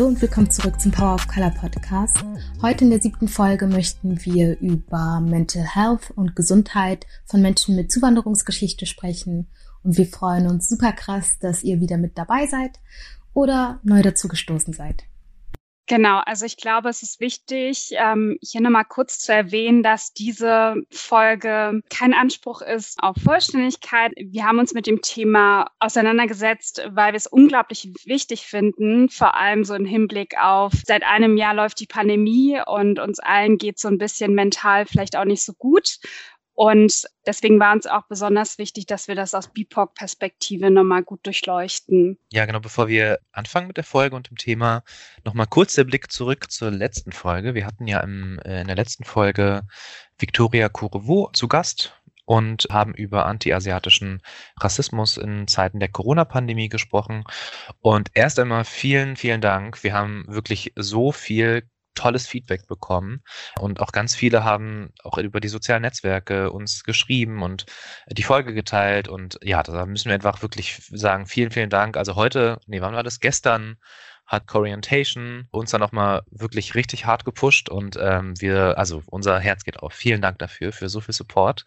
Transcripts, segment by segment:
Hallo und willkommen zurück zum Power of Color Podcast. Heute in der siebten Folge möchten wir über Mental Health und Gesundheit von Menschen mit Zuwanderungsgeschichte sprechen. Und wir freuen uns super krass, dass ihr wieder mit dabei seid oder neu dazu gestoßen seid. Genau, also ich glaube, es ist wichtig, ähm, hier nochmal kurz zu erwähnen, dass diese Folge kein Anspruch ist auf Vollständigkeit. Wir haben uns mit dem Thema auseinandergesetzt, weil wir es unglaublich wichtig finden, vor allem so im Hinblick auf, seit einem Jahr läuft die Pandemie und uns allen geht so ein bisschen mental vielleicht auch nicht so gut. Und deswegen war uns auch besonders wichtig, dass wir das aus BIPOC-Perspektive nochmal gut durchleuchten. Ja, genau. Bevor wir anfangen mit der Folge und dem Thema, nochmal kurz der Blick zurück zur letzten Folge. Wir hatten ja im, äh, in der letzten Folge Victoria Coureveau zu Gast und haben über antiasiatischen Rassismus in Zeiten der Corona-Pandemie gesprochen. Und erst einmal vielen, vielen Dank. Wir haben wirklich so viel tolles Feedback bekommen. Und auch ganz viele haben auch über die sozialen Netzwerke uns geschrieben und die Folge geteilt. Und ja, da müssen wir einfach wirklich sagen, vielen, vielen Dank. Also heute, nee, wann war das? Gestern hat Corientation uns dann nochmal wirklich richtig hart gepusht und ähm, wir, also unser Herz geht auf. Vielen Dank dafür, für so viel Support.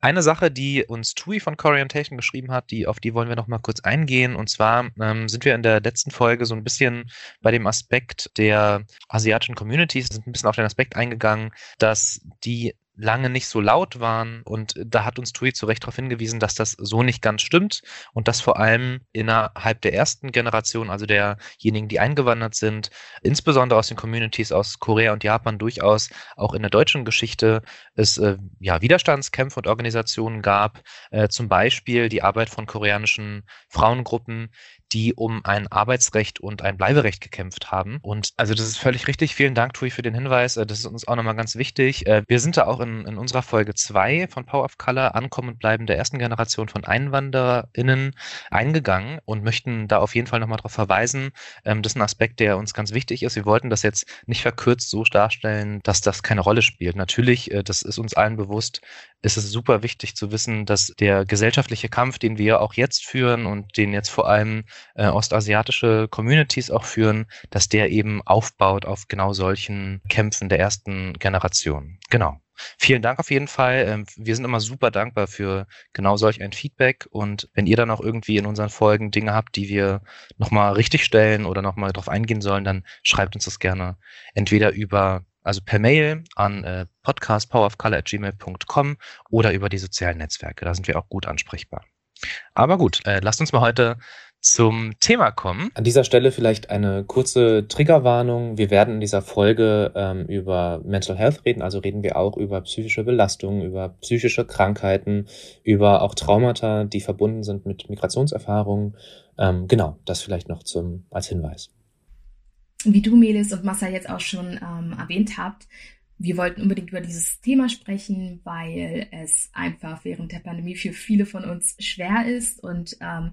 Eine Sache, die uns Tui von Corientation geschrieben hat, die, auf die wollen wir nochmal kurz eingehen. Und zwar ähm, sind wir in der letzten Folge so ein bisschen bei dem Aspekt der asiatischen Communities, sind ein bisschen auf den Aspekt eingegangen, dass die lange nicht so laut waren. Und da hat uns Tui zu Recht darauf hingewiesen, dass das so nicht ganz stimmt und dass vor allem innerhalb der ersten Generation, also derjenigen, die eingewandert sind, insbesondere aus den Communities aus Korea und Japan durchaus auch in der deutschen Geschichte es äh, ja Widerstandskämpfe und Organisationen gab, äh, zum Beispiel die Arbeit von koreanischen Frauengruppen, die um ein Arbeitsrecht und ein Bleiberecht gekämpft haben. Und also das ist völlig richtig. Vielen Dank, Tui, für den Hinweis. Äh, das ist uns auch nochmal ganz wichtig. Äh, wir sind da auch in, in unserer Folge 2 von Power of Color, Ankommen und Bleiben der ersten Generation von EinwanderInnen eingegangen und möchten da auf jeden Fall nochmal darauf verweisen. Ähm, das ist ein Aspekt, der uns ganz wichtig ist. Wir wollten das jetzt nicht verkürzt so darstellen, dass das keine Rolle spielt. Natürlich, äh, das ist uns allen bewusst, ist es super wichtig zu wissen, dass der gesellschaftliche Kampf, den wir auch jetzt führen und den jetzt vor allem äh, ostasiatische Communities auch führen, dass der eben aufbaut auf genau solchen Kämpfen der ersten Generation. Genau. Vielen Dank auf jeden Fall. Ähm, wir sind immer super dankbar für genau solch ein Feedback. Und wenn ihr dann auch irgendwie in unseren Folgen Dinge habt, die wir nochmal richtig stellen oder nochmal drauf eingehen sollen, dann schreibt uns das gerne entweder über also per Mail an äh, podcastpowerofcolor.gmail.com oder über die sozialen Netzwerke. Da sind wir auch gut ansprechbar. Aber gut, äh, lasst uns mal heute zum Thema kommen. An dieser Stelle vielleicht eine kurze Triggerwarnung. Wir werden in dieser Folge ähm, über Mental Health reden, also reden wir auch über psychische Belastungen, über psychische Krankheiten, über auch Traumata, die verbunden sind mit Migrationserfahrungen. Ähm, genau, das vielleicht noch zum als Hinweis. Wie du, Melis und Massa jetzt auch schon ähm, erwähnt habt, wir wollten unbedingt über dieses Thema sprechen, weil es einfach während der Pandemie für viele von uns schwer ist und ähm,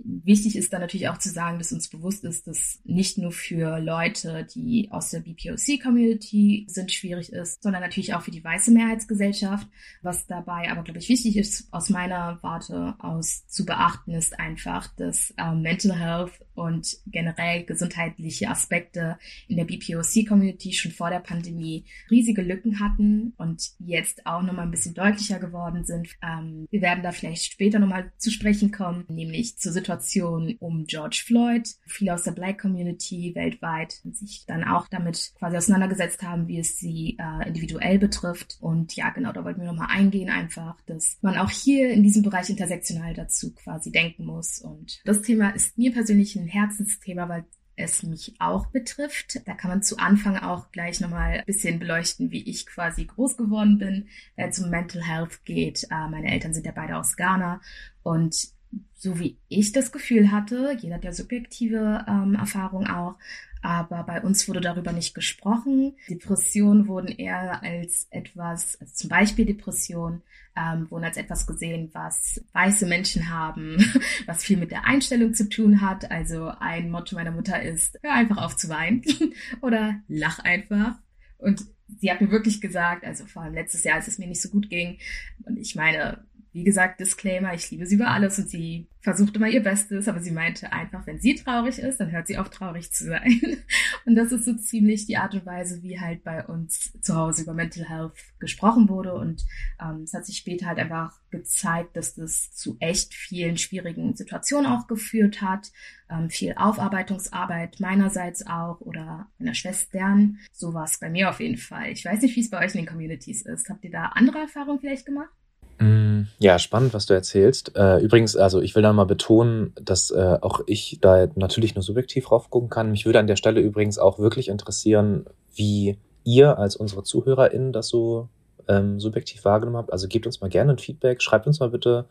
Wichtig ist dann natürlich auch zu sagen, dass uns bewusst ist, dass nicht nur für Leute, die aus der BPOC-Community sind, schwierig ist, sondern natürlich auch für die weiße Mehrheitsgesellschaft. Was dabei aber, glaube ich, wichtig ist, aus meiner Warte aus zu beachten, ist einfach, dass ähm, Mental Health und generell gesundheitliche Aspekte in der BPOC-Community schon vor der Pandemie riesige Lücken hatten und jetzt auch nochmal ein bisschen deutlicher geworden sind. Ähm, wir werden da vielleicht später nochmal zu sprechen kommen, nämlich zur Situation Situation um George Floyd. Viele aus der Black Community weltweit sich dann auch damit quasi auseinandergesetzt haben, wie es sie äh, individuell betrifft. Und ja, genau, da wollten wir nochmal eingehen, einfach, dass man auch hier in diesem Bereich intersektional dazu quasi denken muss. Und das Thema ist mir persönlich ein Herzensthema, weil es mich auch betrifft. Da kann man zu Anfang auch gleich nochmal ein bisschen beleuchten, wie ich quasi groß geworden bin, wenn es um Mental Health geht. Äh, meine Eltern sind ja beide aus Ghana und so wie ich das Gefühl hatte, jeder hat ja subjektive ähm, Erfahrung auch, aber bei uns wurde darüber nicht gesprochen. Depressionen wurden eher als etwas, also zum Beispiel Depression, ähm, wurden als etwas gesehen, was weiße Menschen haben, was viel mit der Einstellung zu tun hat. Also ein Motto meiner Mutter ist, hör einfach auf zu weinen oder lach einfach. Und sie hat mir wirklich gesagt, also vor allem letztes Jahr, als es mir nicht so gut ging, und ich meine, wie gesagt, Disclaimer, ich liebe sie über alles und sie versucht immer ihr Bestes, aber sie meinte einfach, wenn sie traurig ist, dann hört sie auf, traurig zu sein. Und das ist so ziemlich die Art und Weise, wie halt bei uns zu Hause über Mental Health gesprochen wurde. Und ähm, es hat sich später halt einfach gezeigt, dass das zu echt vielen schwierigen Situationen auch geführt hat. Ähm, viel Aufarbeitungsarbeit meinerseits auch oder meiner Schwestern. So war es bei mir auf jeden Fall. Ich weiß nicht, wie es bei euch in den Communities ist. Habt ihr da andere Erfahrungen vielleicht gemacht? Mm, ja, spannend, was du erzählst. Äh, übrigens, also ich will da mal betonen, dass äh, auch ich da natürlich nur subjektiv drauf gucken kann. Mich würde an der Stelle übrigens auch wirklich interessieren, wie ihr als unsere ZuhörerInnen das so ähm, subjektiv wahrgenommen habt. Also gebt uns mal gerne ein Feedback, schreibt uns mal bitte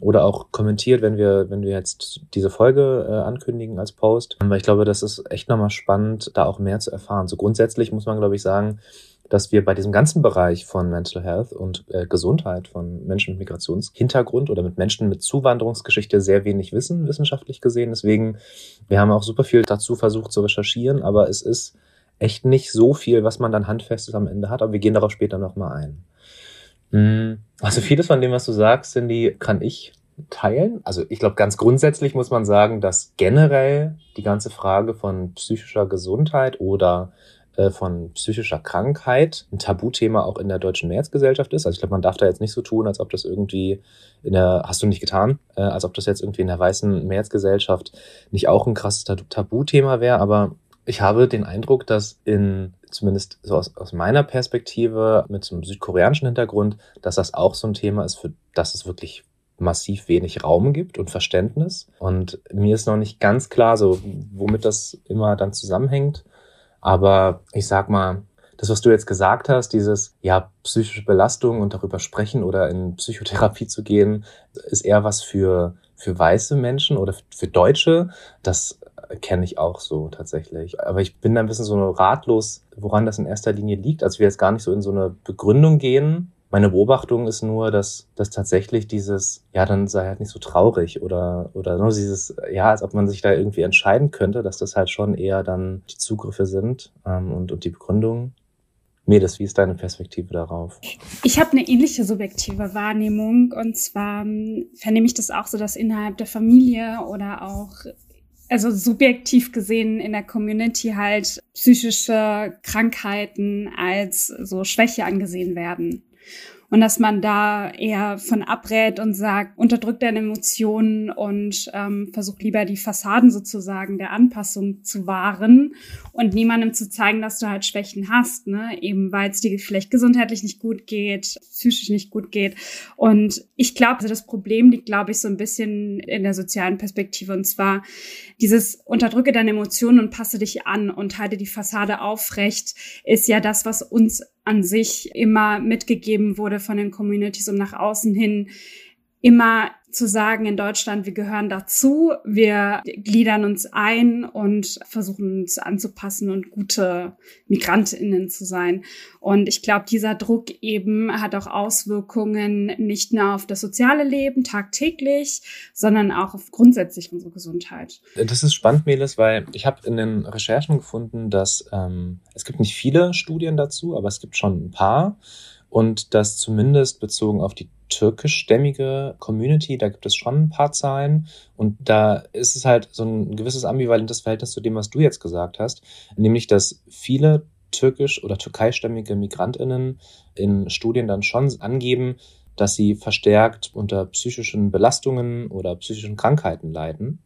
oder auch kommentiert, wenn wir, wenn wir jetzt diese Folge äh, ankündigen als Post. Weil ich glaube, das ist echt nochmal spannend, da auch mehr zu erfahren. So grundsätzlich muss man, glaube ich, sagen, dass wir bei diesem ganzen Bereich von Mental Health und äh, Gesundheit von Menschen mit Migrationshintergrund oder mit Menschen mit Zuwanderungsgeschichte sehr wenig wissen, wissenschaftlich gesehen. Deswegen, wir haben auch super viel dazu versucht zu recherchieren, aber es ist echt nicht so viel, was man dann handfestes am Ende hat, aber wir gehen darauf später nochmal ein. Hm, also vieles von dem, was du sagst, Cindy, kann ich teilen. Also ich glaube, ganz grundsätzlich muss man sagen, dass generell die ganze Frage von psychischer Gesundheit oder von psychischer Krankheit ein Tabuthema auch in der deutschen Mehrheitsgesellschaft ist. Also ich glaube, man darf da jetzt nicht so tun, als ob das irgendwie in der, hast du nicht getan, äh, als ob das jetzt irgendwie in der weißen Mehrheitsgesellschaft nicht auch ein krasses Tabuthema wäre. Aber ich habe den Eindruck, dass in zumindest so aus, aus meiner Perspektive mit so einem südkoreanischen Hintergrund, dass das auch so ein Thema ist, für das es wirklich massiv wenig Raum gibt und Verständnis. Und mir ist noch nicht ganz klar, so womit das immer dann zusammenhängt. Aber ich sag mal, das, was du jetzt gesagt hast, dieses, ja, psychische Belastung und darüber sprechen oder in Psychotherapie zu gehen, ist eher was für, für weiße Menschen oder für Deutsche. Das kenne ich auch so tatsächlich. Aber ich bin da ein bisschen so ratlos, woran das in erster Linie liegt. Also wir jetzt gar nicht so in so eine Begründung gehen, meine Beobachtung ist nur, dass, dass tatsächlich dieses, ja, dann sei halt nicht so traurig oder, oder nur dieses, ja, als ob man sich da irgendwie entscheiden könnte, dass das halt schon eher dann die Zugriffe sind ähm, und, und die Begründung. Medes, wie ist deine Perspektive darauf? Ich habe eine ähnliche subjektive Wahrnehmung und zwar ähm, vernehme ich das auch so, dass innerhalb der Familie oder auch also subjektiv gesehen in der Community halt psychische Krankheiten als so Schwäche angesehen werden und dass man da eher von abrät und sagt, unterdrückt deine Emotionen und ähm, versucht lieber die Fassaden sozusagen der Anpassung zu wahren und niemandem zu zeigen, dass du halt Schwächen hast, ne? eben weil es dir vielleicht gesundheitlich nicht gut geht, psychisch nicht gut geht. Und ich glaube, also das Problem liegt, glaube ich, so ein bisschen in der sozialen Perspektive und zwar dieses unterdrücke deine Emotionen und passe dich an und halte die Fassade aufrecht, ist ja das, was uns an sich immer mitgegeben wurde von den Communities, um nach außen hin immer zu sagen in Deutschland, wir gehören dazu, wir gliedern uns ein und versuchen uns anzupassen und gute Migrantinnen zu sein. Und ich glaube, dieser Druck eben hat auch Auswirkungen nicht nur auf das soziale Leben tagtäglich, sondern auch auf grundsätzlich unsere Gesundheit. Das ist spannend, Melis, weil ich habe in den Recherchen gefunden, dass ähm, es gibt nicht viele Studien dazu, aber es gibt schon ein paar und dass zumindest bezogen auf die türkischstämmige Community, da gibt es schon ein paar Zahlen und da ist es halt so ein gewisses ambivalentes Verhältnis zu dem, was du jetzt gesagt hast, nämlich dass viele türkisch- oder türkeistämmige Migrantinnen in Studien dann schon angeben, dass sie verstärkt unter psychischen Belastungen oder psychischen Krankheiten leiden.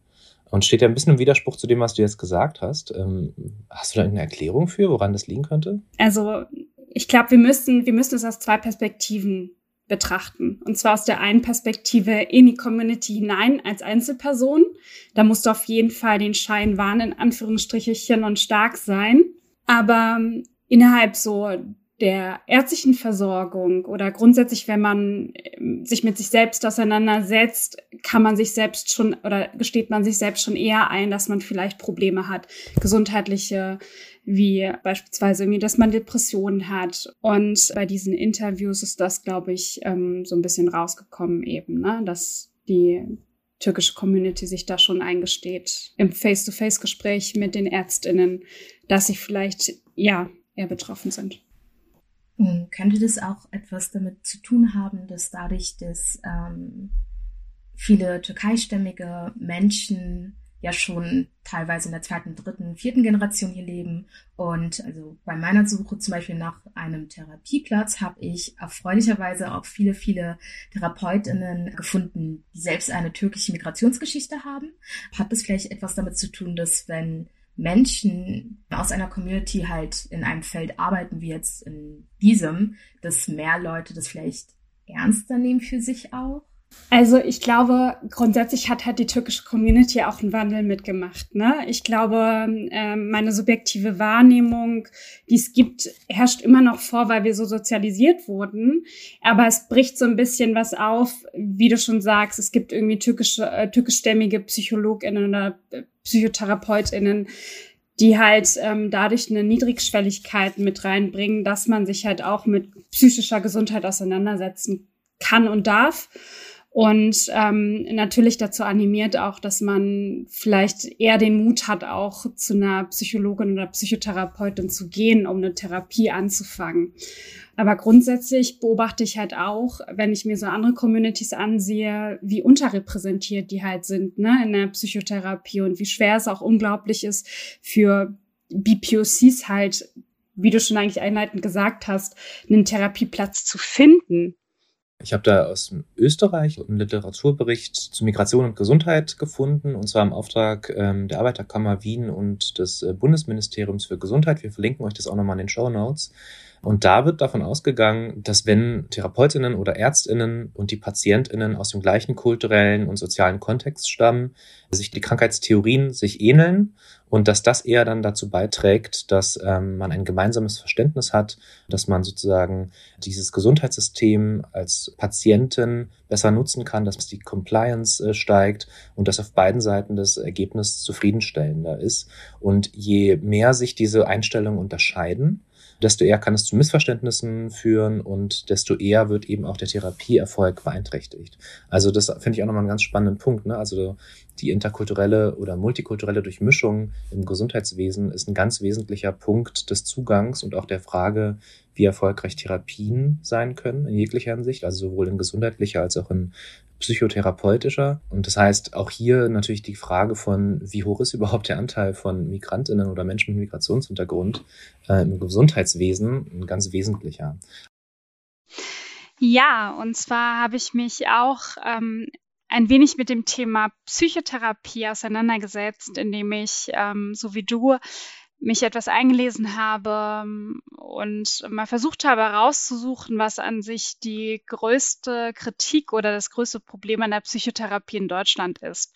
Und steht ja ein bisschen im Widerspruch zu dem, was du jetzt gesagt hast. Ähm, hast du da eine Erklärung für, woran das liegen könnte? Also ich glaube, wir müssen, wir müssen es aus zwei Perspektiven betrachten. Und zwar aus der einen Perspektive in die Community hinein als Einzelperson. Da musst du auf jeden Fall den Schein wahren, in Anführungsstrichen und stark sein. Aber ähm, innerhalb so der ärztlichen Versorgung oder grundsätzlich, wenn man ähm, sich mit sich selbst auseinandersetzt, kann man sich selbst schon oder gesteht man sich selbst schon eher ein, dass man vielleicht Probleme hat, gesundheitliche wie beispielsweise irgendwie, dass man Depressionen hat. Und bei diesen Interviews ist das, glaube ich, ähm, so ein bisschen rausgekommen eben, ne? dass die türkische Community sich da schon eingesteht im Face-to-Face-Gespräch mit den Ärztinnen, dass sie vielleicht ja eher betroffen sind. Hm, könnte das auch etwas damit zu tun haben, dass dadurch, dass ähm, viele türkeistämmige Menschen ja schon teilweise in der zweiten, dritten, vierten Generation hier leben. Und also bei meiner Suche zum Beispiel nach einem Therapieplatz habe ich erfreulicherweise auch viele, viele Therapeutinnen gefunden, die selbst eine türkische Migrationsgeschichte haben. Hat das vielleicht etwas damit zu tun, dass wenn Menschen aus einer Community halt in einem Feld arbeiten, wie jetzt in diesem, dass mehr Leute das vielleicht ernster nehmen für sich auch? Also ich glaube, grundsätzlich hat halt die türkische Community auch einen Wandel mitgemacht. Ne? Ich glaube, äh, meine subjektive Wahrnehmung, die es gibt, herrscht immer noch vor, weil wir so sozialisiert wurden. Aber es bricht so ein bisschen was auf, wie du schon sagst. Es gibt irgendwie türkische, äh, türkischstämmige PsychologInnen oder äh, PsychotherapeutInnen, die halt ähm, dadurch eine Niedrigschwelligkeit mit reinbringen, dass man sich halt auch mit psychischer Gesundheit auseinandersetzen kann und darf und ähm, natürlich dazu animiert auch, dass man vielleicht eher den Mut hat, auch zu einer Psychologin oder Psychotherapeutin zu gehen, um eine Therapie anzufangen. Aber grundsätzlich beobachte ich halt auch, wenn ich mir so andere Communities ansehe, wie unterrepräsentiert die halt sind ne, in der Psychotherapie und wie schwer es auch unglaublich ist für BPOCs halt, wie du schon eigentlich einleitend gesagt hast, einen Therapieplatz zu finden. Ich habe da aus Österreich einen Literaturbericht zu Migration und Gesundheit gefunden, und zwar im Auftrag ähm, der Arbeiterkammer Wien und des äh, Bundesministeriums für Gesundheit. Wir verlinken euch das auch nochmal in den Show Notes. Und da wird davon ausgegangen, dass wenn Therapeutinnen oder Ärztinnen und die Patientinnen aus dem gleichen kulturellen und sozialen Kontext stammen, sich die Krankheitstheorien sich ähneln und dass das eher dann dazu beiträgt, dass ähm, man ein gemeinsames Verständnis hat, dass man sozusagen dieses Gesundheitssystem als Patienten besser nutzen kann, dass die Compliance äh, steigt und dass auf beiden Seiten das Ergebnis zufriedenstellender ist. Und je mehr sich diese Einstellungen unterscheiden, desto eher kann es zu Missverständnissen führen und desto eher wird eben auch der Therapieerfolg beeinträchtigt. Also das finde ich auch nochmal einen ganz spannenden Punkt. Ne? Also die interkulturelle oder multikulturelle Durchmischung im Gesundheitswesen ist ein ganz wesentlicher Punkt des Zugangs und auch der Frage, wie erfolgreich Therapien sein können in jeglicher Hinsicht, also sowohl in gesundheitlicher als auch in psychotherapeutischer. Und das heißt auch hier natürlich die Frage von, wie hoch ist überhaupt der Anteil von Migrantinnen oder Menschen mit Migrationshintergrund äh, im Gesundheitswesen ein ganz wesentlicher. Ja, und zwar habe ich mich auch ähm, ein wenig mit dem Thema Psychotherapie auseinandergesetzt, indem ich, ähm, so wie du, mich etwas eingelesen habe ähm, und mal versucht habe herauszusuchen, was an sich die größte Kritik oder das größte Problem an der Psychotherapie in Deutschland ist.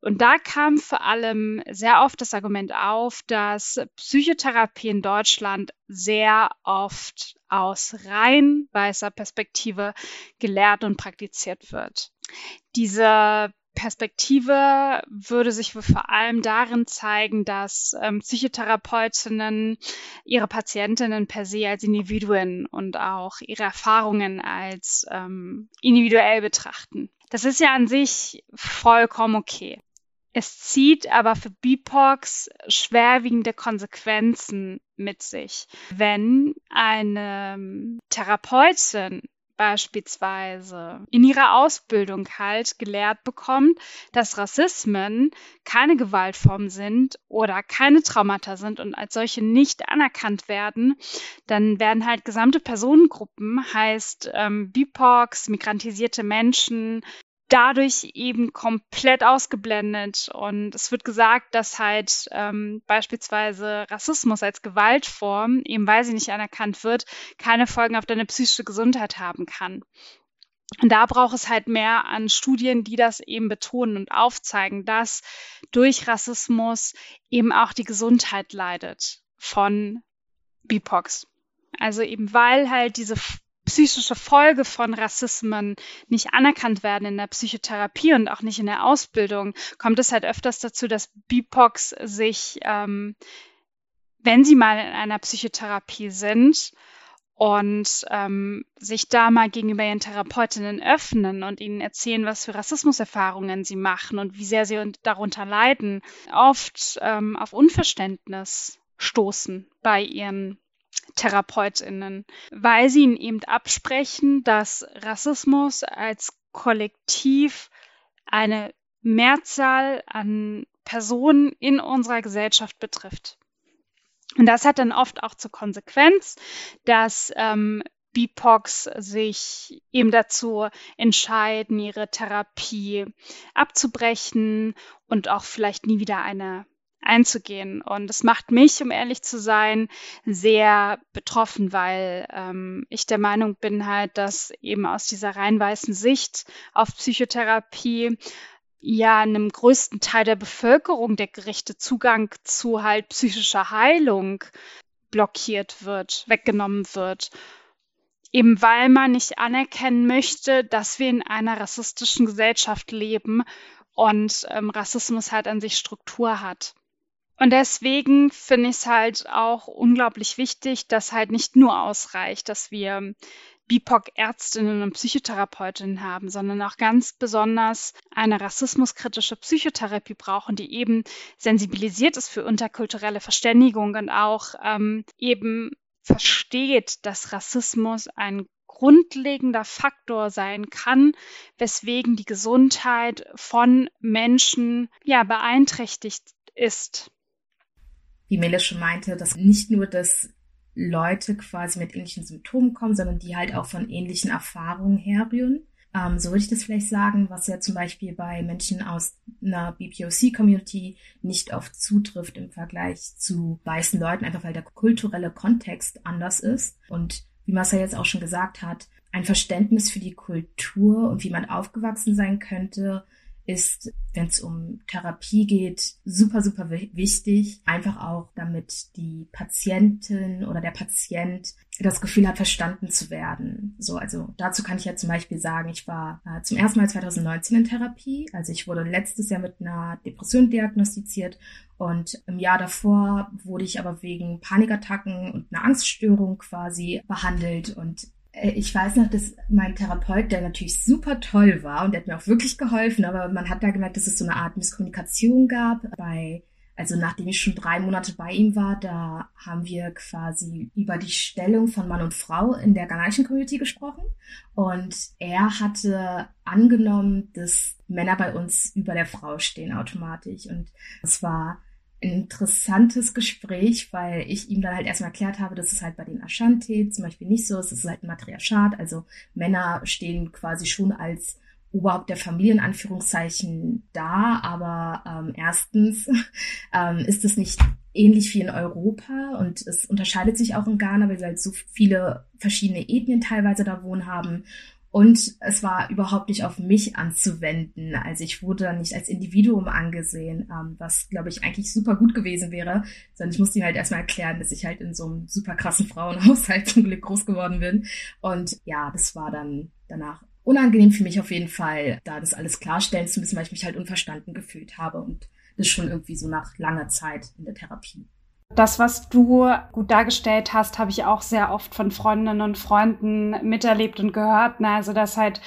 Und da kam vor allem sehr oft das Argument auf, dass Psychotherapie in Deutschland sehr oft aus rein weißer Perspektive gelehrt und praktiziert wird. Diese Perspektive würde sich vor allem darin zeigen, dass ähm, Psychotherapeutinnen ihre Patientinnen per se als Individuen und auch ihre Erfahrungen als ähm, individuell betrachten. Das ist ja an sich vollkommen okay. Es zieht aber für BIPOX schwerwiegende Konsequenzen mit sich. Wenn eine Therapeutin beispielsweise in ihrer Ausbildung halt gelehrt bekommt, dass Rassismen keine Gewaltform sind oder keine Traumata sind und als solche nicht anerkannt werden, dann werden halt gesamte Personengruppen, heißt ähm, BIPOX, migrantisierte Menschen, dadurch eben komplett ausgeblendet. Und es wird gesagt, dass halt ähm, beispielsweise Rassismus als Gewaltform, eben weil sie nicht anerkannt wird, keine Folgen auf deine psychische Gesundheit haben kann. Und da braucht es halt mehr an Studien, die das eben betonen und aufzeigen, dass durch Rassismus eben auch die Gesundheit leidet von BIPOX. Also eben weil halt diese psychische Folge von Rassismen nicht anerkannt werden in der Psychotherapie und auch nicht in der Ausbildung, kommt es halt öfters dazu, dass BIPOX sich, ähm, wenn sie mal in einer Psychotherapie sind, und ähm, sich da mal gegenüber ihren Therapeutinnen öffnen und ihnen erzählen, was für Rassismuserfahrungen sie machen und wie sehr sie darunter leiden, oft ähm, auf Unverständnis stoßen bei ihren Therapeutinnen, weil sie ihnen eben absprechen, dass Rassismus als Kollektiv eine Mehrzahl an Personen in unserer Gesellschaft betrifft. Und das hat dann oft auch zur Konsequenz, dass ähm, BIPOX sich eben dazu entscheiden, ihre Therapie abzubrechen und auch vielleicht nie wieder eine einzugehen. Und es macht mich, um ehrlich zu sein, sehr betroffen, weil ähm, ich der Meinung bin halt, dass eben aus dieser rein weißen Sicht auf Psychotherapie ja einem größten Teil der Bevölkerung der Gerichte Zugang zu halt psychischer Heilung blockiert wird, weggenommen wird. Eben weil man nicht anerkennen möchte, dass wir in einer rassistischen Gesellschaft leben und ähm, Rassismus halt an sich Struktur hat. Und deswegen finde ich es halt auch unglaublich wichtig, dass halt nicht nur ausreicht, dass wir BIPOC-Ärztinnen und Psychotherapeutinnen haben, sondern auch ganz besonders eine rassismuskritische Psychotherapie brauchen, die eben sensibilisiert ist für interkulturelle Verständigung und auch ähm, eben versteht, dass Rassismus ein grundlegender Faktor sein kann, weswegen die Gesundheit von Menschen ja beeinträchtigt ist. Wie Mele schon meinte, dass nicht nur das Leute quasi mit ähnlichen Symptomen kommen, sondern die halt auch von ähnlichen Erfahrungen herrühren. Ähm, so würde ich das vielleicht sagen, was ja zum Beispiel bei Menschen aus einer BPOC-Community nicht oft zutrifft im Vergleich zu weißen Leuten, einfach weil der kulturelle Kontext anders ist. Und wie Marcel jetzt auch schon gesagt hat, ein Verständnis für die Kultur und wie man aufgewachsen sein könnte, ist, wenn es um Therapie geht, super, super wichtig. Einfach auch, damit die Patientin oder der Patient das Gefühl hat, verstanden zu werden. So, also dazu kann ich ja zum Beispiel sagen, ich war äh, zum ersten Mal 2019 in Therapie. Also ich wurde letztes Jahr mit einer Depression diagnostiziert und im Jahr davor wurde ich aber wegen Panikattacken und einer Angststörung quasi behandelt und ich weiß noch, dass mein Therapeut, der natürlich super toll war und der hat mir auch wirklich geholfen, aber man hat da gemerkt, dass es so eine Art Misskommunikation gab. Bei, also nachdem ich schon drei Monate bei ihm war, da haben wir quasi über die Stellung von Mann und Frau in der ghanaischen Community gesprochen. Und er hatte angenommen, dass Männer bei uns über der Frau stehen automatisch. Und es war interessantes Gespräch, weil ich ihm dann halt erstmal erklärt habe, dass es halt bei den Ashanti zum Beispiel nicht so ist. Es ist halt ein Matriarchat, also Männer stehen quasi schon als Oberhaupt der Familie in Anführungszeichen da, aber ähm, erstens ähm, ist es nicht ähnlich wie in Europa und es unterscheidet sich auch in Ghana, weil wir halt so viele verschiedene Ethnien teilweise da wohnen haben und es war überhaupt nicht auf mich anzuwenden. Also ich wurde nicht als Individuum angesehen, ähm, was, glaube ich, eigentlich super gut gewesen wäre. Sondern ich musste ihm halt erstmal erklären, dass ich halt in so einem super krassen Frauenhaushalt zum Glück groß geworden bin. Und ja, das war dann danach unangenehm für mich auf jeden Fall, da das alles klarstellen zu müssen, weil ich mich halt unverstanden gefühlt habe. Und das schon irgendwie so nach langer Zeit in der Therapie. Das, was du gut dargestellt hast, habe ich auch sehr oft von Freundinnen und Freunden miterlebt und gehört. Ne? Also, dass halt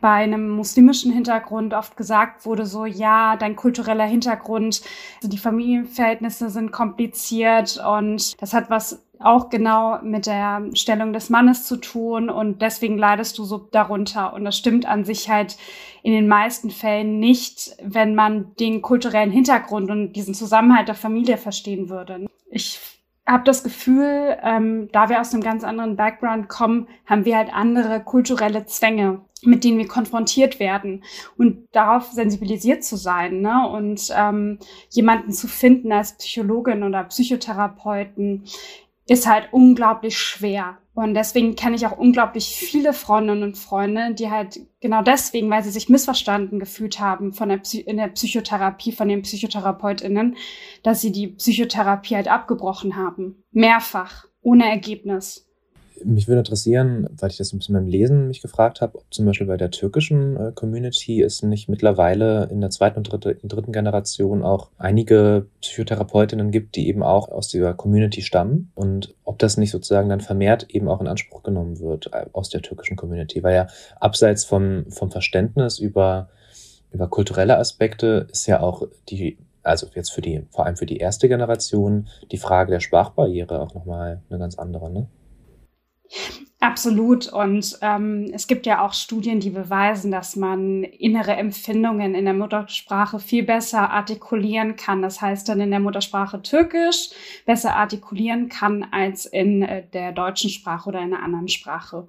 bei einem muslimischen Hintergrund oft gesagt wurde, so, ja, dein kultureller Hintergrund, also die Familienverhältnisse sind kompliziert und das hat was auch genau mit der Stellung des Mannes zu tun und deswegen leidest du so darunter. Und das stimmt an sich halt in den meisten Fällen nicht, wenn man den kulturellen Hintergrund und diesen Zusammenhalt der Familie verstehen würde. Ich habe das Gefühl, ähm, da wir aus einem ganz anderen Background kommen, haben wir halt andere kulturelle Zwänge, mit denen wir konfrontiert werden und darauf sensibilisiert zu sein ne? und ähm, jemanden zu finden als Psychologin oder Psychotherapeuten, ist halt unglaublich schwer. Und deswegen kenne ich auch unglaublich viele Freundinnen und Freunde, die halt genau deswegen, weil sie sich missverstanden gefühlt haben von der Psy in der Psychotherapie, von den PsychotherapeutInnen, dass sie die Psychotherapie halt abgebrochen haben. Mehrfach. Ohne Ergebnis. Mich würde interessieren, weil ich das ein bisschen beim Lesen mich gefragt habe, ob zum Beispiel bei der türkischen äh, Community es nicht mittlerweile in der zweiten und dritte, dritten Generation auch einige Psychotherapeutinnen gibt, die eben auch aus dieser Community stammen und ob das nicht sozusagen dann vermehrt eben auch in Anspruch genommen wird äh, aus der türkischen Community, weil ja abseits vom, vom Verständnis über, über kulturelle Aspekte ist ja auch die also jetzt für die, vor allem für die erste Generation, die Frage der Sprachbarriere auch nochmal eine ganz andere, ne? Absolut. Und ähm, es gibt ja auch Studien, die beweisen, dass man innere Empfindungen in der Muttersprache viel besser artikulieren kann. Das heißt dann in der Muttersprache Türkisch besser artikulieren kann als in äh, der deutschen Sprache oder in einer anderen Sprache.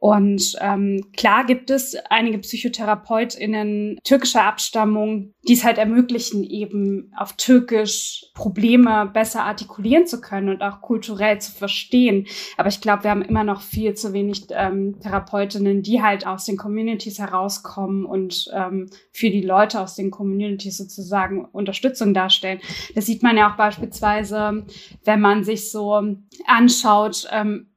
Und ähm, klar gibt es einige PsychotherapeutInnen türkischer Abstammung, die es halt ermöglichen, eben auf Türkisch Probleme besser artikulieren zu können und auch kulturell zu verstehen. Aber ich glaube, wir haben immer noch viel zu wenig ähm, Therapeutinnen, die halt aus den Communities herauskommen und ähm, für die Leute aus den Communities sozusagen Unterstützung darstellen. Das sieht man ja auch beispielsweise, wenn man sich so anschaut, ähm,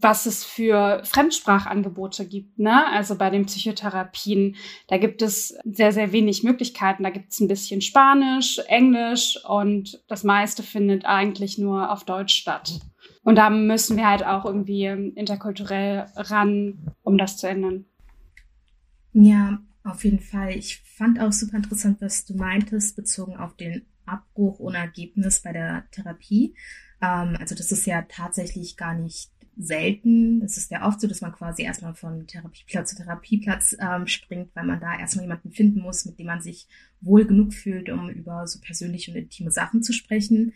was es für Fremdsprachangebote gibt. Ne? Also bei den Psychotherapien, da gibt es sehr, sehr wenig Möglichkeiten. Da gibt es ein bisschen Spanisch, Englisch und das meiste findet eigentlich nur auf Deutsch statt. Und da müssen wir halt auch irgendwie interkulturell ran, um das zu ändern. Ja, auf jeden Fall. Ich fand auch super interessant, was du meintest, bezogen auf den Abbruch ohne Ergebnis bei der Therapie. Ähm, also das ist ja tatsächlich gar nicht selten. Es ist ja oft so, dass man quasi erstmal von Therapieplatz zu Therapieplatz ähm, springt, weil man da erstmal jemanden finden muss, mit dem man sich wohl genug fühlt, um über so persönliche und intime Sachen zu sprechen.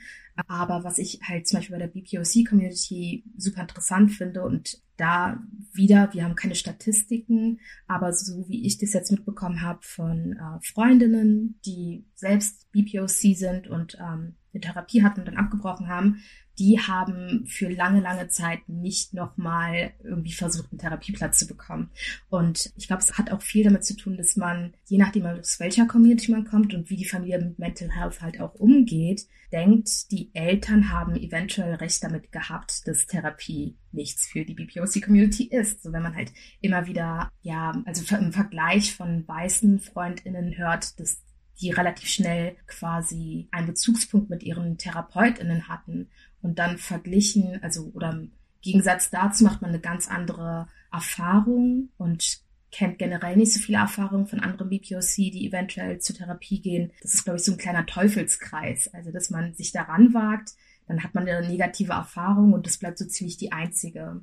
Aber was ich halt zum Beispiel bei der BPOC-Community super interessant finde und da wieder, wir haben keine Statistiken, aber so wie ich das jetzt mitbekommen habe von äh, Freundinnen, die selbst BPOC sind und ähm, eine Therapie hatten und dann abgebrochen haben, die haben für lange, lange Zeit nicht nochmal irgendwie versucht, einen Therapieplatz zu bekommen. Und ich glaube, es hat auch viel damit zu tun, dass man, je nachdem aus welcher Community man kommt und wie die Familie mit Mental Health halt auch umgeht, denkt, die Eltern haben eventuell recht damit gehabt, dass Therapie nichts für die BPOC-Community ist. So wenn man halt immer wieder, ja, also im Vergleich von weißen FreundInnen hört, dass die relativ schnell quasi einen Bezugspunkt mit ihren TherapeutInnen hatten und dann verglichen, also oder im Gegensatz dazu macht man eine ganz andere Erfahrung und kennt generell nicht so viele Erfahrungen von anderen BPOC, die eventuell zur Therapie gehen. Das ist, glaube ich, so ein kleiner Teufelskreis. Also, dass man sich daran wagt, dann hat man eine negative Erfahrung und das bleibt so ziemlich die einzige.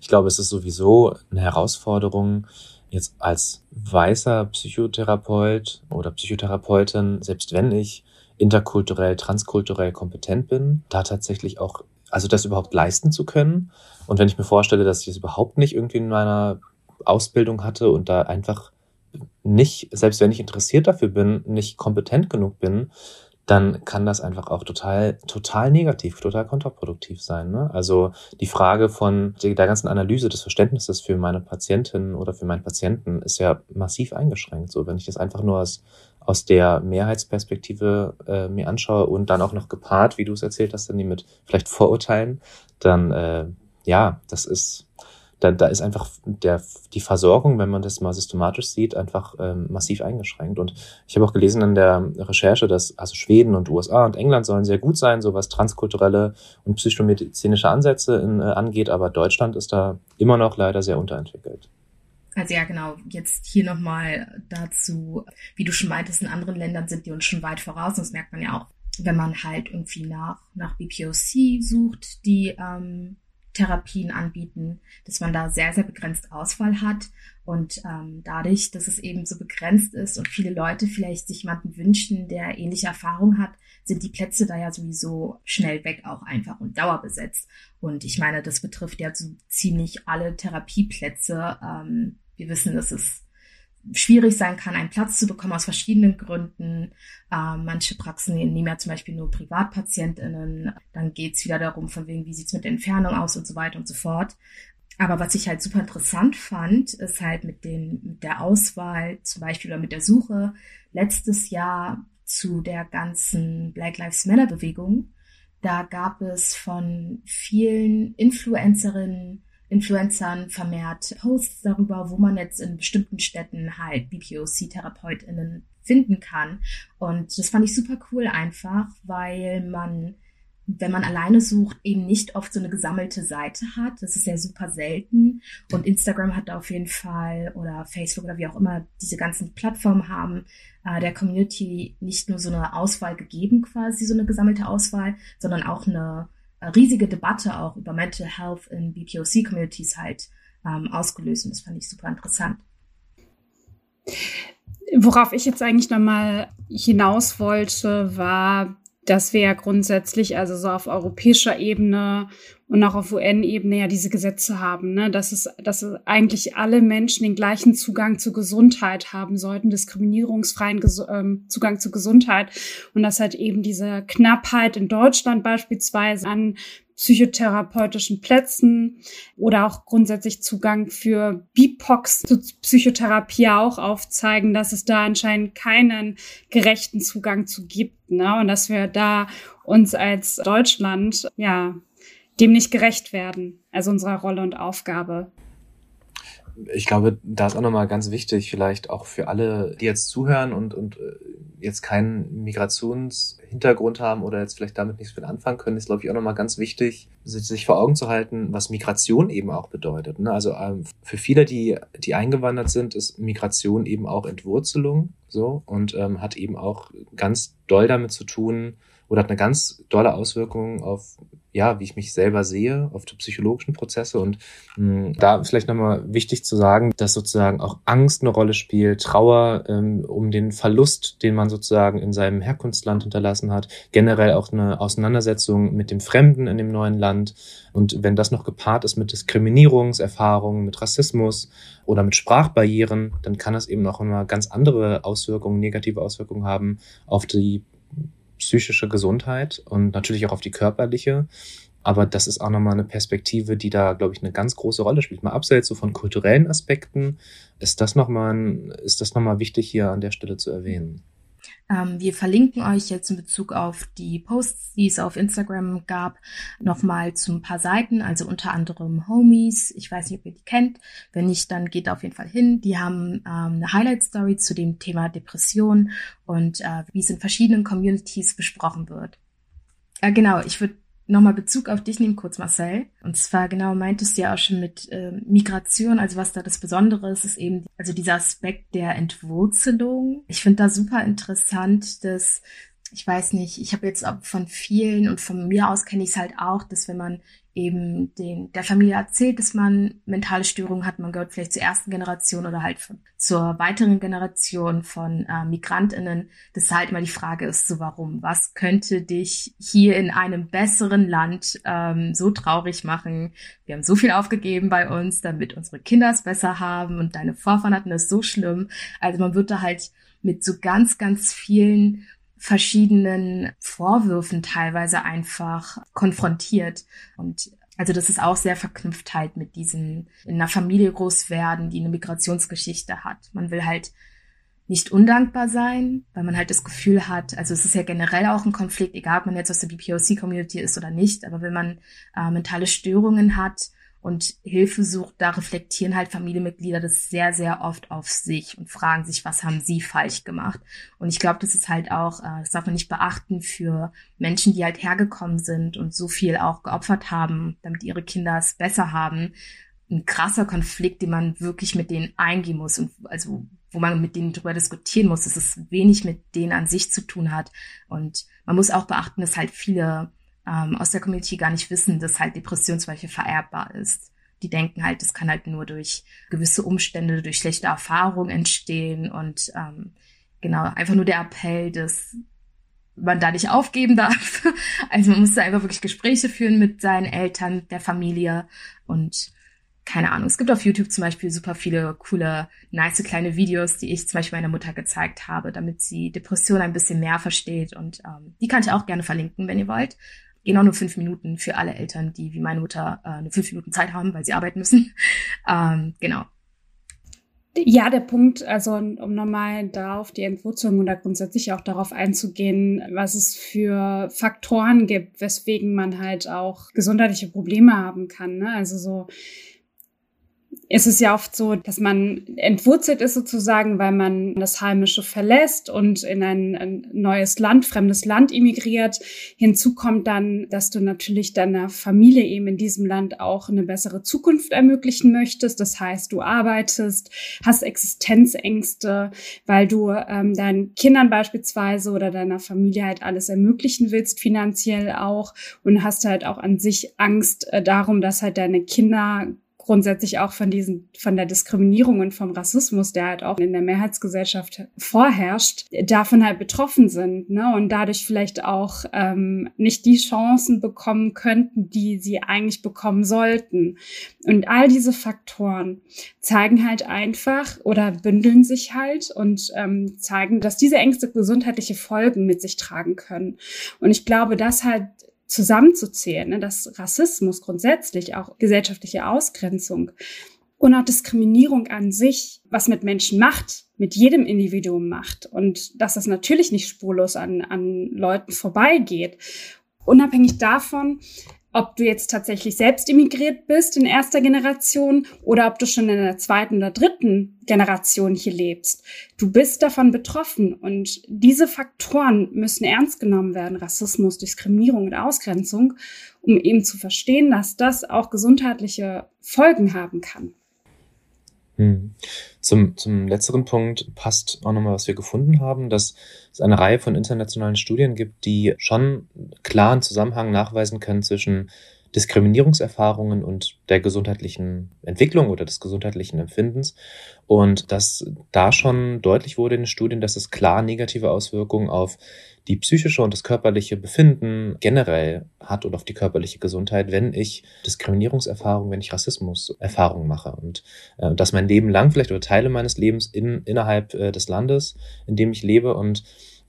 Ich glaube, es ist sowieso eine Herausforderung, jetzt als weißer Psychotherapeut oder Psychotherapeutin, selbst wenn ich interkulturell, transkulturell kompetent bin, da tatsächlich auch, also das überhaupt leisten zu können. Und wenn ich mir vorstelle, dass ich es das überhaupt nicht irgendwie in meiner Ausbildung hatte und da einfach nicht, selbst wenn ich interessiert dafür bin, nicht kompetent genug bin, dann kann das einfach auch total, total negativ, total kontraproduktiv sein. Ne? Also die Frage von der ganzen Analyse des Verständnisses für meine Patientin oder für meinen Patienten ist ja massiv eingeschränkt. So, wenn ich das einfach nur aus, aus der Mehrheitsperspektive äh, mir anschaue und dann auch noch gepaart, wie du es erzählt hast, dann die mit vielleicht Vorurteilen, dann äh, ja, das ist da, da ist einfach der, die Versorgung, wenn man das mal systematisch sieht, einfach ähm, massiv eingeschränkt. Und ich habe auch gelesen in der Recherche, dass also Schweden und USA und England sollen sehr gut sein, so was transkulturelle und psychomedizinische Ansätze in, äh, angeht, aber Deutschland ist da immer noch leider sehr unterentwickelt. Also ja, genau. Jetzt hier nochmal dazu, wie du schon meintest, in anderen Ländern sind die uns schon weit voraus. das merkt man ja auch, wenn man halt irgendwie nach, nach BPOC sucht, die ähm, Therapien anbieten, dass man da sehr, sehr begrenzt Auswahl hat. Und ähm, dadurch, dass es eben so begrenzt ist und viele Leute vielleicht sich jemanden wünschen, der ähnliche Erfahrung hat, sind die Plätze da ja sowieso schnell weg auch einfach und dauerbesetzt. Und ich meine, das betrifft ja so ziemlich alle Therapieplätze. Ähm, wir wissen, dass es schwierig sein kann, einen Platz zu bekommen aus verschiedenen Gründen. Äh, manche Praxen nehmen ja zum Beispiel nur PrivatpatientInnen. Dann geht's wieder darum, von wegen, wie sieht's mit Entfernung aus und so weiter und so fort. Aber was ich halt super interessant fand, ist halt mit, den, mit der Auswahl zum Beispiel oder mit der Suche letztes Jahr zu der ganzen Black Lives Matter Bewegung. Da gab es von vielen Influencerinnen Influencern vermehrt Posts darüber, wo man jetzt in bestimmten Städten halt BPOC-TherapeutInnen finden kann. Und das fand ich super cool einfach, weil man wenn man alleine sucht, eben nicht oft so eine gesammelte Seite hat. Das ist ja super selten. Und Instagram hat auf jeden Fall oder Facebook oder wie auch immer diese ganzen Plattformen haben, äh, der Community nicht nur so eine Auswahl gegeben, quasi so eine gesammelte Auswahl, sondern auch eine riesige Debatte auch über Mental Health in BPOC-Communities halt ähm, ausgelöst. Und das fand ich super interessant. Worauf ich jetzt eigentlich nochmal hinaus wollte, war, dass wir ja grundsätzlich, also so auf europäischer Ebene und auch auf UN-Ebene ja diese Gesetze haben, ne? dass es, dass eigentlich alle Menschen den gleichen Zugang zu Gesundheit haben sollten, diskriminierungsfreien Ges ähm, Zugang zu Gesundheit und dass halt eben diese Knappheit in Deutschland beispielsweise an psychotherapeutischen Plätzen oder auch grundsätzlich Zugang für BIPOX zu Psychotherapie auch aufzeigen, dass es da anscheinend keinen gerechten Zugang zu gibt, ne? Und dass wir da uns als Deutschland, ja, dem nicht gerecht werden, also unserer Rolle und Aufgabe. Ich glaube, da ist auch nochmal ganz wichtig, vielleicht auch für alle, die jetzt zuhören und, und äh, jetzt keinen Migrationshintergrund haben oder jetzt vielleicht damit nichts viel anfangen können, ist, glaube ich, auch nochmal ganz wichtig, sich vor Augen zu halten, was Migration eben auch bedeutet. Ne? Also ähm, für viele, die, die eingewandert sind, ist Migration eben auch Entwurzelung so und ähm, hat eben auch ganz doll damit zu tun, oder hat eine ganz dolle Auswirkung auf, ja, wie ich mich selber sehe, auf die psychologischen Prozesse. Und mh, hm, da vielleicht nochmal wichtig zu sagen, dass sozusagen auch Angst eine Rolle spielt, Trauer ähm, um den Verlust, den man sozusagen in seinem Herkunftsland hinterlassen hat, generell auch eine Auseinandersetzung mit dem Fremden in dem neuen Land. Und wenn das noch gepaart ist mit Diskriminierungserfahrungen, mit Rassismus oder mit Sprachbarrieren, dann kann das eben noch immer ganz andere Auswirkungen, negative Auswirkungen haben auf die psychische Gesundheit und natürlich auch auf die körperliche. Aber das ist auch nochmal eine Perspektive, die da, glaube ich, eine ganz große Rolle spielt. Mal abseits so von kulturellen Aspekten ist das nochmal, ist das nochmal wichtig hier an der Stelle zu erwähnen. Ähm, wir verlinken euch jetzt in Bezug auf die Posts, die es auf Instagram gab, nochmal zu ein paar Seiten, also unter anderem Homies. Ich weiß nicht, ob ihr die kennt. Wenn nicht, dann geht auf jeden Fall hin. Die haben ähm, eine Highlight-Story zu dem Thema Depression und äh, wie es in verschiedenen Communities besprochen wird. Äh, genau, ich würde nochmal Bezug auf dich nehmen, kurz Marcel. Und zwar genau meintest du ja auch schon mit äh, Migration, also was da das Besondere ist, ist eben also dieser Aspekt der Entwurzelung. Ich finde da super interessant, dass ich weiß nicht, ich habe jetzt von vielen und von mir aus kenne ich es halt auch, dass wenn man eben den, der Familie erzählt, dass man mentale Störungen hat. Man gehört vielleicht zur ersten Generation oder halt von, zur weiteren Generation von äh, MigrantInnen. Das halt immer die Frage ist, so warum? Was könnte dich hier in einem besseren Land ähm, so traurig machen? Wir haben so viel aufgegeben bei uns, damit unsere Kinder es besser haben und deine Vorfahren hatten es so schlimm. Also man wird da halt mit so ganz, ganz vielen verschiedenen Vorwürfen teilweise einfach konfrontiert. Und also das ist auch sehr verknüpft halt mit diesen in einer Familie groß werden, die eine Migrationsgeschichte hat. Man will halt nicht undankbar sein, weil man halt das Gefühl hat, also es ist ja generell auch ein Konflikt, egal ob man jetzt aus der BPOC-Community ist oder nicht, aber wenn man äh, mentale Störungen hat, und Hilfe sucht, da reflektieren halt Familienmitglieder das sehr, sehr oft auf sich und fragen sich, was haben sie falsch gemacht. Und ich glaube, das ist halt auch, äh, das darf man nicht beachten für Menschen, die halt hergekommen sind und so viel auch geopfert haben, damit ihre Kinder es besser haben. Ein krasser Konflikt, den man wirklich mit denen eingehen muss und also wo man mit denen drüber diskutieren muss, dass es wenig mit denen an sich zu tun hat. Und man muss auch beachten, dass halt viele ähm, aus der Community gar nicht wissen, dass halt Depression zum Beispiel vererbbar ist. Die denken halt, das kann halt nur durch gewisse Umstände, durch schlechte Erfahrungen entstehen und ähm, genau, einfach nur der Appell, dass man da nicht aufgeben darf. Also man muss da einfach wirklich Gespräche führen mit seinen Eltern, der Familie und keine Ahnung. Es gibt auf YouTube zum Beispiel super viele coole, nice kleine Videos, die ich zum Beispiel meiner Mutter gezeigt habe, damit sie Depression ein bisschen mehr versteht. Und ähm, die kann ich auch gerne verlinken, wenn ihr wollt gehen auch nur fünf Minuten für alle Eltern, die wie meine Mutter äh, eine fünf Minuten Zeit haben, weil sie arbeiten müssen. ähm, genau. Ja, der Punkt, also um nochmal da auf die Entwurzelung oder grundsätzlich auch darauf einzugehen, was es für Faktoren gibt, weswegen man halt auch gesundheitliche Probleme haben kann. Ne? Also so ist es ja oft so, dass man entwurzelt ist sozusagen, weil man das Heimische verlässt und in ein, ein neues Land, fremdes Land emigriert. Hinzu kommt dann, dass du natürlich deiner Familie eben in diesem Land auch eine bessere Zukunft ermöglichen möchtest. Das heißt, du arbeitest, hast Existenzängste, weil du ähm, deinen Kindern beispielsweise oder deiner Familie halt alles ermöglichen willst, finanziell auch, und hast halt auch an sich Angst äh, darum, dass halt deine Kinder grundsätzlich auch von diesen, von der Diskriminierung und vom Rassismus, der halt auch in der Mehrheitsgesellschaft vorherrscht, davon halt betroffen sind, ne? Und dadurch vielleicht auch ähm, nicht die Chancen bekommen könnten, die sie eigentlich bekommen sollten. Und all diese Faktoren zeigen halt einfach oder bündeln sich halt und ähm, zeigen, dass diese Ängste gesundheitliche Folgen mit sich tragen können. Und ich glaube, dass halt zusammenzuzählen, ne, dass Rassismus grundsätzlich auch gesellschaftliche Ausgrenzung und auch Diskriminierung an sich, was mit Menschen macht, mit jedem Individuum macht und dass das natürlich nicht spurlos an, an Leuten vorbeigeht. Unabhängig davon, ob du jetzt tatsächlich selbst immigriert bist in erster Generation oder ob du schon in der zweiten oder dritten Generation hier lebst. Du bist davon betroffen und diese Faktoren müssen ernst genommen werden. Rassismus, Diskriminierung und Ausgrenzung, um eben zu verstehen, dass das auch gesundheitliche Folgen haben kann. Hm. Zum, zum letzteren Punkt passt auch nochmal, was wir gefunden haben, dass es eine Reihe von internationalen Studien gibt, die schon klaren Zusammenhang nachweisen können zwischen Diskriminierungserfahrungen und der gesundheitlichen Entwicklung oder des gesundheitlichen Empfindens. Und dass da schon deutlich wurde in den Studien, dass es klar negative Auswirkungen auf die psychische und das körperliche Befinden generell hat und auf die körperliche Gesundheit, wenn ich Diskriminierungserfahrungen, wenn ich Rassismuserfahrungen mache und äh, das mein Leben lang vielleicht oder Teile meines Lebens in, innerhalb äh, des Landes, in dem ich lebe und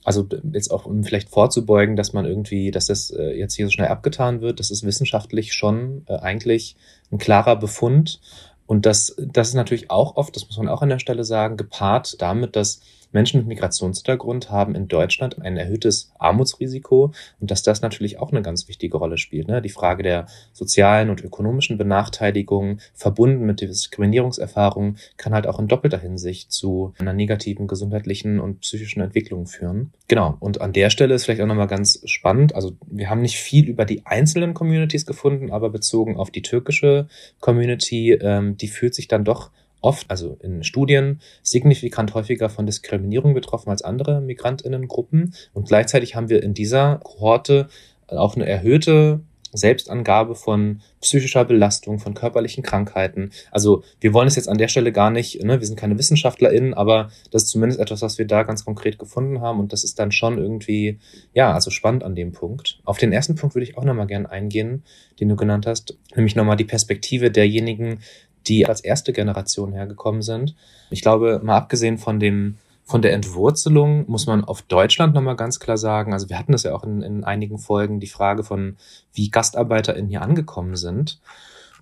also jetzt auch um vielleicht vorzubeugen, dass man irgendwie, dass das äh, jetzt hier so schnell abgetan wird, das ist wissenschaftlich schon äh, eigentlich ein klarer Befund. Und das, das ist natürlich auch oft, das muss man auch an der Stelle sagen, gepaart damit, dass Menschen mit Migrationshintergrund haben in Deutschland ein erhöhtes Armutsrisiko und dass das natürlich auch eine ganz wichtige Rolle spielt. Ne? Die Frage der sozialen und ökonomischen Benachteiligung verbunden mit Diskriminierungserfahrungen kann halt auch in doppelter Hinsicht zu einer negativen gesundheitlichen und psychischen Entwicklung führen. Genau. Und an der Stelle ist vielleicht auch nochmal ganz spannend. Also wir haben nicht viel über die einzelnen Communities gefunden, aber bezogen auf die türkische Community, ähm, die fühlt sich dann doch oft, also in Studien, signifikant häufiger von Diskriminierung betroffen als andere Migrantinnengruppen. Und gleichzeitig haben wir in dieser Kohorte auch eine erhöhte Selbstangabe von psychischer Belastung, von körperlichen Krankheiten. Also wir wollen es jetzt an der Stelle gar nicht, ne, wir sind keine WissenschaftlerInnen, aber das ist zumindest etwas, was wir da ganz konkret gefunden haben und das ist dann schon irgendwie, ja, also spannend an dem Punkt. Auf den ersten Punkt würde ich auch nochmal gerne eingehen, den du genannt hast, nämlich nochmal die Perspektive derjenigen, die als erste Generation hergekommen sind. Ich glaube, mal abgesehen von dem von der Entwurzelung muss man auf Deutschland nochmal ganz klar sagen, also wir hatten das ja auch in, in einigen Folgen, die Frage von, wie GastarbeiterInnen hier angekommen sind.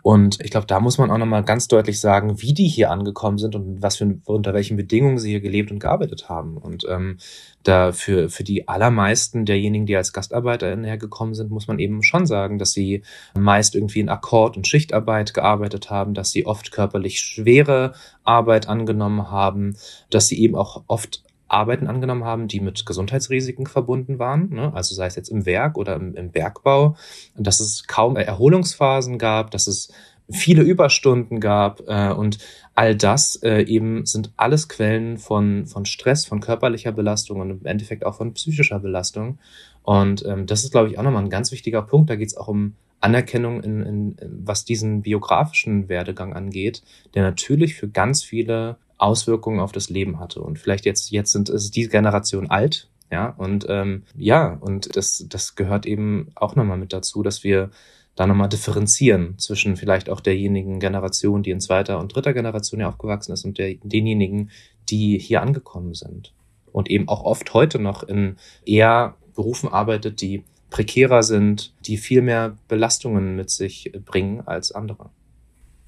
Und ich glaube, da muss man auch nochmal ganz deutlich sagen, wie die hier angekommen sind und was für, unter welchen Bedingungen sie hier gelebt und gearbeitet haben. Und ähm, da für, für die allermeisten derjenigen, die als GastarbeiterInnen hergekommen sind, muss man eben schon sagen, dass sie meist irgendwie in Akkord- und Schichtarbeit gearbeitet haben, dass sie oft körperlich schwere Arbeit angenommen haben, dass sie eben auch oft Arbeiten angenommen haben, die mit Gesundheitsrisiken verbunden waren, ne? also sei es jetzt im Werk oder im, im Bergbau, dass es kaum Erholungsphasen gab, dass es viele Überstunden gab äh, und all das äh, eben sind alles Quellen von, von Stress, von körperlicher Belastung und im Endeffekt auch von psychischer Belastung. Und ähm, das ist, glaube ich, auch nochmal ein ganz wichtiger Punkt. Da geht es auch um Anerkennung, in, in, was diesen biografischen Werdegang angeht, der natürlich für ganz viele Auswirkungen auf das Leben hatte. Und vielleicht jetzt, jetzt sind, ist die Generation alt, ja, und ähm, ja, und das, das gehört eben auch nochmal mit dazu, dass wir da nochmal differenzieren zwischen vielleicht auch derjenigen Generation, die in zweiter und dritter Generation ja aufgewachsen ist und der, denjenigen, die hier angekommen sind. Und eben auch oft heute noch in eher Berufen arbeitet, die prekärer sind, die viel mehr Belastungen mit sich bringen als andere.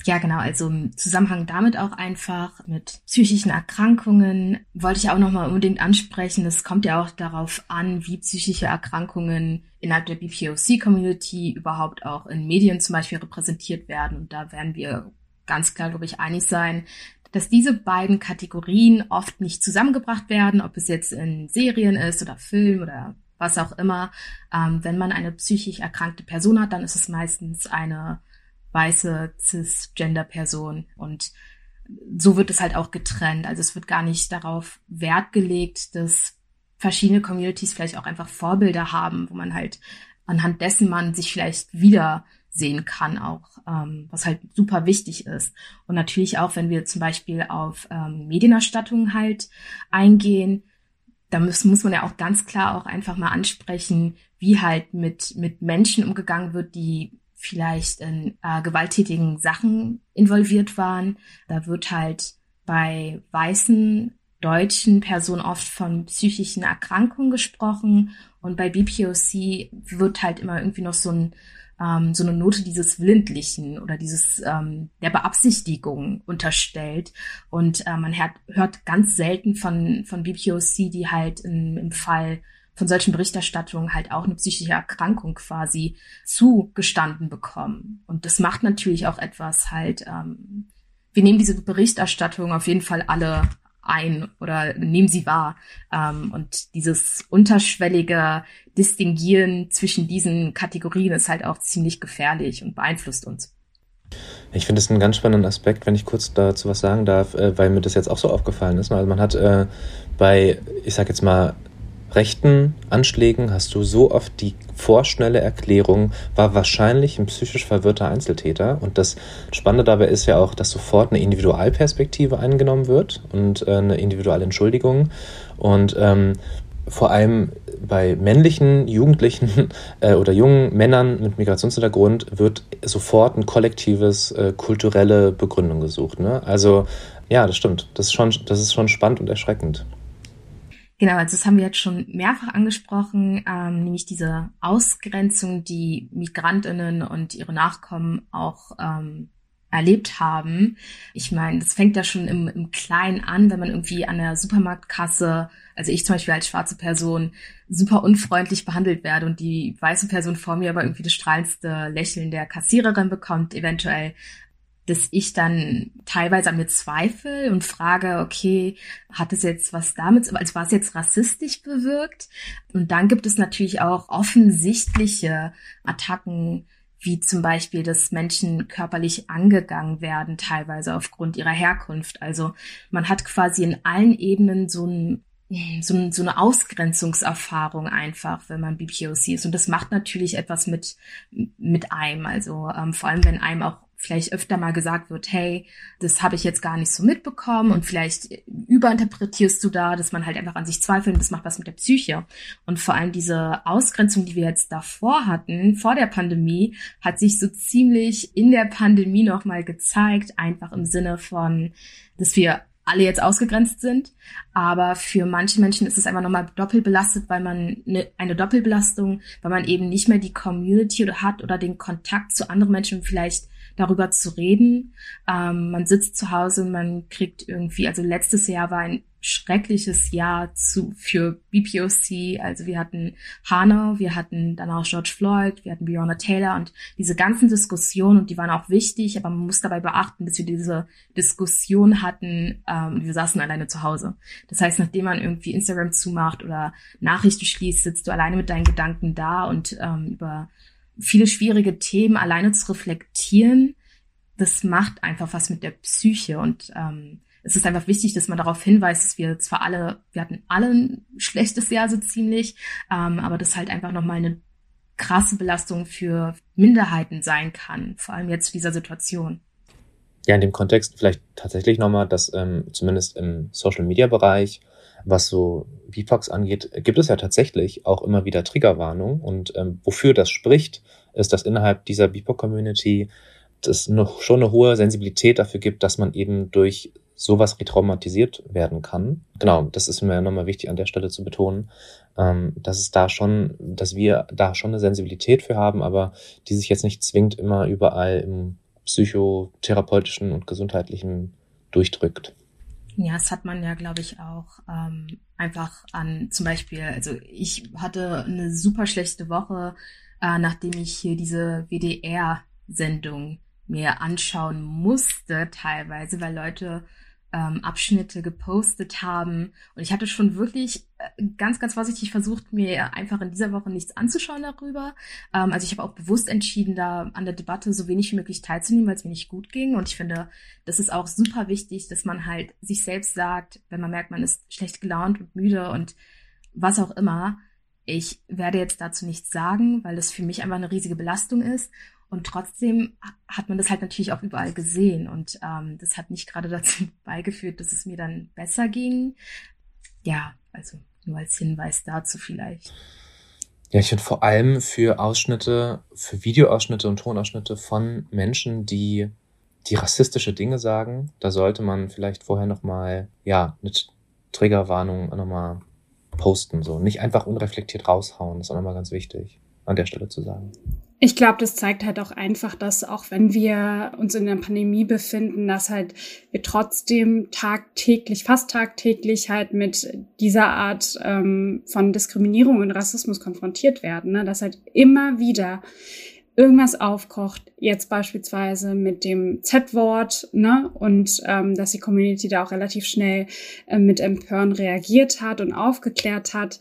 Ja, genau. Also im Zusammenhang damit auch einfach mit psychischen Erkrankungen wollte ich auch nochmal unbedingt ansprechen. Es kommt ja auch darauf an, wie psychische Erkrankungen innerhalb der BPOC-Community überhaupt auch in Medien zum Beispiel repräsentiert werden. Und da werden wir ganz klar, glaube ich, einig sein, dass diese beiden Kategorien oft nicht zusammengebracht werden, ob es jetzt in Serien ist oder Film oder was auch immer. Ähm, wenn man eine psychisch erkrankte Person hat, dann ist es meistens eine weiße cisgender-Person und so wird es halt auch getrennt. Also es wird gar nicht darauf Wert gelegt, dass verschiedene Communities vielleicht auch einfach Vorbilder haben, wo man halt anhand dessen man sich vielleicht wiedersehen kann auch, ähm, was halt super wichtig ist. Und natürlich auch, wenn wir zum Beispiel auf ähm, Medienerstattungen halt eingehen, da muss, muss man ja auch ganz klar auch einfach mal ansprechen, wie halt mit, mit Menschen umgegangen wird, die vielleicht in äh, gewalttätigen Sachen involviert waren. Da wird halt bei weißen deutschen Personen oft von psychischen Erkrankungen gesprochen und bei BPOC wird halt immer irgendwie noch so ein ähm, so eine Note dieses Willentlichen oder dieses ähm, der Beabsichtigung unterstellt. Und äh, man hört, hört ganz selten von, von BPOC, die halt in, im Fall von solchen Berichterstattungen halt auch eine psychische Erkrankung quasi zugestanden bekommen. Und das macht natürlich auch etwas halt, ähm, wir nehmen diese Berichterstattung auf jeden Fall alle ein oder nehmen sie wahr. Ähm, und dieses unterschwellige Distinguieren zwischen diesen Kategorien ist halt auch ziemlich gefährlich und beeinflusst uns. Ich finde es einen ganz spannenden Aspekt, wenn ich kurz dazu was sagen darf, äh, weil mir das jetzt auch so aufgefallen ist. Also man hat äh, bei, ich sag jetzt mal, rechten Anschlägen hast du so oft die vorschnelle Erklärung, war wahrscheinlich ein psychisch verwirrter Einzeltäter. Und das Spannende dabei ist ja auch, dass sofort eine Individualperspektive eingenommen wird und äh, eine individuelle Entschuldigung. Und ähm, vor allem bei männlichen Jugendlichen äh, oder jungen Männern mit Migrationshintergrund wird sofort ein kollektives äh, kulturelle Begründung gesucht. Ne? Also ja, das stimmt. Das ist schon, das ist schon spannend und erschreckend. Genau, also das haben wir jetzt schon mehrfach angesprochen, ähm, nämlich diese Ausgrenzung, die Migrantinnen und ihre Nachkommen auch ähm, erlebt haben. Ich meine, das fängt ja schon im, im Kleinen an, wenn man irgendwie an der Supermarktkasse, also ich zum Beispiel als schwarze Person, super unfreundlich behandelt werde und die weiße Person vor mir aber irgendwie das strahlendste Lächeln der Kassiererin bekommt, eventuell dass ich dann teilweise an mir zweifle und frage, okay, hat es jetzt was damit, also war es jetzt rassistisch bewirkt? Und dann gibt es natürlich auch offensichtliche Attacken, wie zum Beispiel, dass Menschen körperlich angegangen werden, teilweise aufgrund ihrer Herkunft. Also man hat quasi in allen Ebenen so ein so, so eine Ausgrenzungserfahrung einfach, wenn man BPOC ist. Und das macht natürlich etwas mit, mit einem. Also ähm, vor allem, wenn einem auch vielleicht öfter mal gesagt wird, hey, das habe ich jetzt gar nicht so mitbekommen und vielleicht überinterpretierst du da, dass man halt einfach an sich zweifelt und das macht was mit der Psyche. Und vor allem diese Ausgrenzung, die wir jetzt davor hatten, vor der Pandemie, hat sich so ziemlich in der Pandemie nochmal gezeigt, einfach im Sinne von, dass wir alle jetzt ausgegrenzt sind. Aber für manche Menschen ist es einfach nochmal doppelt belastet, weil man eine, eine Doppelbelastung, weil man eben nicht mehr die Community hat oder den Kontakt zu anderen Menschen vielleicht darüber zu reden. Ähm, man sitzt zu Hause und man kriegt irgendwie, also letztes Jahr war ein schreckliches Jahr zu, für BPOC. Also wir hatten Hanau, wir hatten dann auch George Floyd, wir hatten Breonna Taylor und diese ganzen Diskussionen und die waren auch wichtig, aber man muss dabei beachten, dass wir diese Diskussion hatten, ähm, wir saßen alleine zu Hause. Das heißt, nachdem man irgendwie Instagram zumacht oder Nachrichten schließt, sitzt du alleine mit deinen Gedanken da und ähm, über viele schwierige Themen alleine zu reflektieren, das macht einfach was mit der Psyche und ähm, es ist einfach wichtig, dass man darauf hinweist, dass wir zwar alle, wir hatten alle ein schlechtes Jahr so ziemlich, ähm, aber das halt einfach nochmal eine krasse Belastung für Minderheiten sein kann, vor allem jetzt in dieser Situation. Ja, in dem Kontext vielleicht tatsächlich nochmal, dass ähm, zumindest im Social-Media-Bereich, was so BIPOX angeht, gibt es ja tatsächlich auch immer wieder Triggerwarnung. Und ähm, wofür das spricht, ist, dass innerhalb dieser BIPOC-Community es noch schon eine hohe Sensibilität dafür gibt, dass man eben durch sowas retraumatisiert werden kann. Genau, das ist mir nochmal wichtig an der Stelle zu betonen, ähm, dass es da schon, dass wir da schon eine Sensibilität für haben, aber die sich jetzt nicht zwingend immer überall im psychotherapeutischen und gesundheitlichen durchdrückt. Ja, das hat man ja, glaube ich, auch ähm, einfach an zum Beispiel, also ich hatte eine super schlechte Woche, äh, nachdem ich hier diese WDR-Sendung mir anschauen musste teilweise, weil Leute ähm, Abschnitte gepostet haben. Und ich hatte schon wirklich äh, ganz, ganz vorsichtig versucht, mir einfach in dieser Woche nichts anzuschauen darüber. Ähm, also ich habe auch bewusst entschieden, da an der Debatte so wenig wie möglich teilzunehmen, weil es mir nicht gut ging. Und ich finde, das ist auch super wichtig, dass man halt sich selbst sagt, wenn man merkt, man ist schlecht gelaunt und müde und was auch immer. Ich werde jetzt dazu nichts sagen, weil das für mich einfach eine riesige Belastung ist. Und trotzdem hat man das halt natürlich auch überall gesehen. Und ähm, das hat nicht gerade dazu beigeführt, dass es mir dann besser ging. Ja, also nur als Hinweis dazu vielleicht. Ja, ich finde vor allem für Ausschnitte, für Videoausschnitte und Tonausschnitte von Menschen, die die rassistische Dinge sagen, da sollte man vielleicht vorher nochmal, ja, eine Triggerwarnung nochmal posten, so. Nicht einfach unreflektiert raushauen, das ist auch nochmal ganz wichtig, an der Stelle zu sagen. Ich glaube, das zeigt halt auch einfach, dass auch wenn wir uns in der Pandemie befinden, dass halt wir trotzdem tagtäglich, fast tagtäglich halt mit dieser Art ähm, von Diskriminierung und Rassismus konfrontiert werden. Ne? Dass halt immer wieder irgendwas aufkocht, jetzt beispielsweise mit dem Z-Wort, ne, und ähm, dass die Community da auch relativ schnell äh, mit Empören reagiert hat und aufgeklärt hat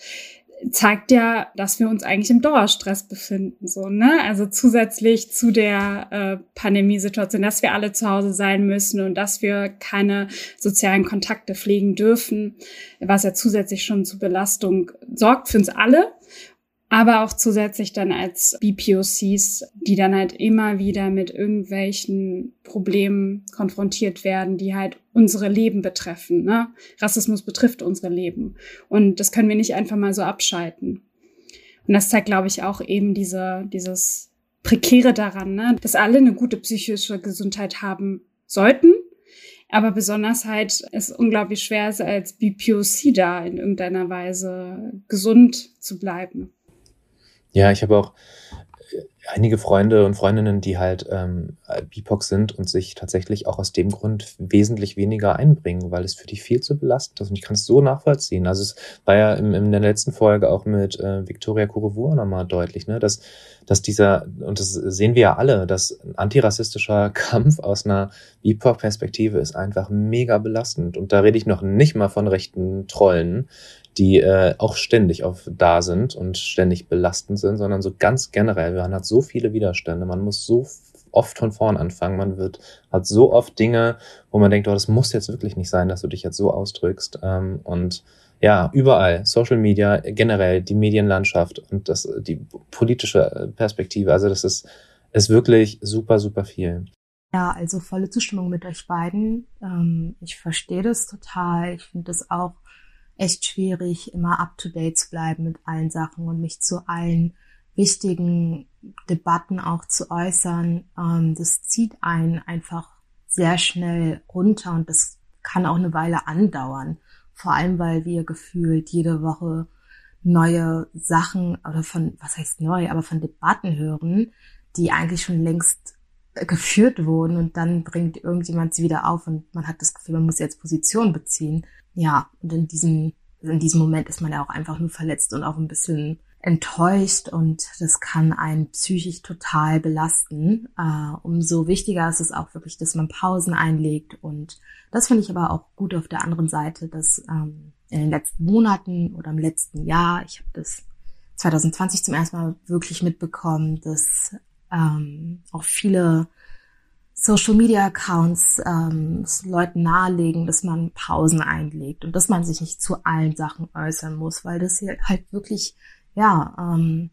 zeigt ja, dass wir uns eigentlich im Dauerstress befinden, so, ne? Also zusätzlich zu der äh, Pandemiesituation, dass wir alle zu Hause sein müssen und dass wir keine sozialen Kontakte pflegen dürfen, was ja zusätzlich schon zu Belastung sorgt für uns alle aber auch zusätzlich dann als BPOCs, die dann halt immer wieder mit irgendwelchen Problemen konfrontiert werden, die halt unsere Leben betreffen. Ne? Rassismus betrifft unsere Leben und das können wir nicht einfach mal so abschalten. Und das zeigt, glaube ich, auch eben diese, dieses Prekäre daran, ne? dass alle eine gute psychische Gesundheit haben sollten, aber besonders halt es unglaublich schwer ist, als BPOC da in irgendeiner Weise gesund zu bleiben. Ja, ich habe auch äh, einige Freunde und Freundinnen, die halt ähm, BIPOC sind und sich tatsächlich auch aus dem Grund wesentlich weniger einbringen, weil es für die viel zu belastend ist. Und ich kann es so nachvollziehen. Also es war ja in, in der letzten Folge auch mit äh, Victoria Kurovu nochmal deutlich, ne, dass, dass dieser, und das sehen wir ja alle, dass ein antirassistischer Kampf aus einer BIPOC-Perspektive ist einfach mega belastend. Und da rede ich noch nicht mal von rechten Trollen, die äh, auch ständig auf da sind und ständig belastend sind, sondern so ganz generell. Man hat so viele Widerstände, man muss so oft von vorn anfangen, man wird, hat so oft Dinge, wo man denkt, oh, das muss jetzt wirklich nicht sein, dass du dich jetzt so ausdrückst. Ähm, und ja, überall, Social Media, generell die Medienlandschaft und das, die politische Perspektive, also das ist, ist wirklich super, super viel. Ja, also volle Zustimmung mit euch beiden. Ähm, ich verstehe das total. Ich finde das auch echt schwierig, immer up-to-date zu bleiben mit allen Sachen und mich zu allen wichtigen Debatten auch zu äußern. Ähm, das zieht einen einfach sehr schnell runter und das kann auch eine Weile andauern. Vor allem, weil wir gefühlt jede Woche neue Sachen oder von, was heißt neu, aber von Debatten hören, die eigentlich schon längst geführt wurden und dann bringt irgendjemand sie wieder auf und man hat das Gefühl, man muss jetzt Position beziehen ja, und in diesem, in diesem Moment ist man ja auch einfach nur verletzt und auch ein bisschen enttäuscht und das kann einen psychisch total belasten. Äh, umso wichtiger ist es auch wirklich, dass man Pausen einlegt und das finde ich aber auch gut auf der anderen Seite, dass ähm, in den letzten Monaten oder im letzten Jahr, ich habe das 2020 zum ersten Mal wirklich mitbekommen, dass ähm, auch viele Social Media Accounts ähm, Leuten nahelegen, dass man Pausen einlegt und dass man sich nicht zu allen Sachen äußern muss, weil das hier halt wirklich, ja, ähm,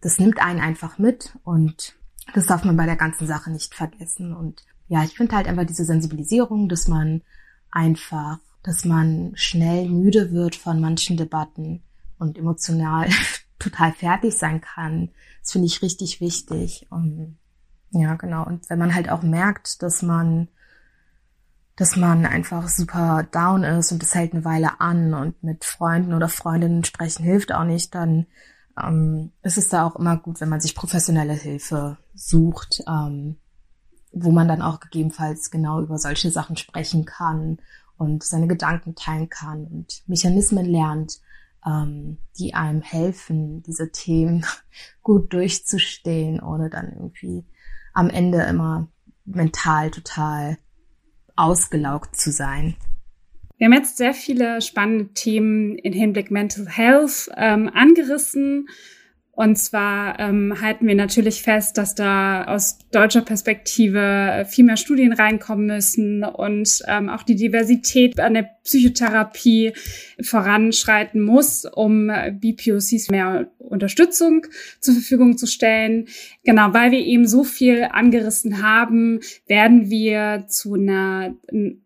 das nimmt einen einfach mit und das darf man bei der ganzen Sache nicht vergessen. Und ja, ich finde halt einfach diese Sensibilisierung, dass man einfach, dass man schnell müde wird von manchen Debatten und emotional total fertig sein kann. Das finde ich richtig wichtig. Und ja, genau. Und wenn man halt auch merkt, dass man, dass man einfach super down ist und das hält eine Weile an und mit Freunden oder Freundinnen sprechen hilft auch nicht, dann ähm, ist es da auch immer gut, wenn man sich professionelle Hilfe sucht, ähm, wo man dann auch gegebenenfalls genau über solche Sachen sprechen kann und seine Gedanken teilen kann und Mechanismen lernt, ähm, die einem helfen, diese Themen gut durchzustehen, ohne dann irgendwie am Ende immer mental total ausgelaugt zu sein. Wir haben jetzt sehr viele spannende Themen in Hinblick Mental Health ähm, angerissen. Und zwar ähm, halten wir natürlich fest, dass da aus deutscher Perspektive viel mehr Studien reinkommen müssen und ähm, auch die Diversität an der Psychotherapie voranschreiten muss, um BPOCs mehr Unterstützung zur Verfügung zu stellen. Genau, weil wir eben so viel angerissen haben, werden wir zu einer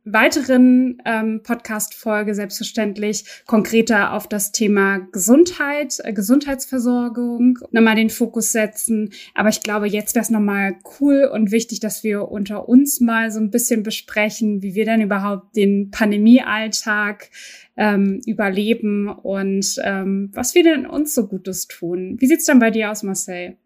weiteren ähm, Podcast-Folge selbstverständlich konkreter auf das Thema Gesundheit, äh, Gesundheitsversorgung nochmal den Fokus setzen. Aber ich glaube, jetzt wäre es nochmal cool und wichtig, dass wir unter uns mal so ein bisschen besprechen, wie wir denn überhaupt den Pandemiealltag ähm, überleben und ähm, was wir denn uns so Gutes tun. Wie sieht's dann bei dir aus, Marcel?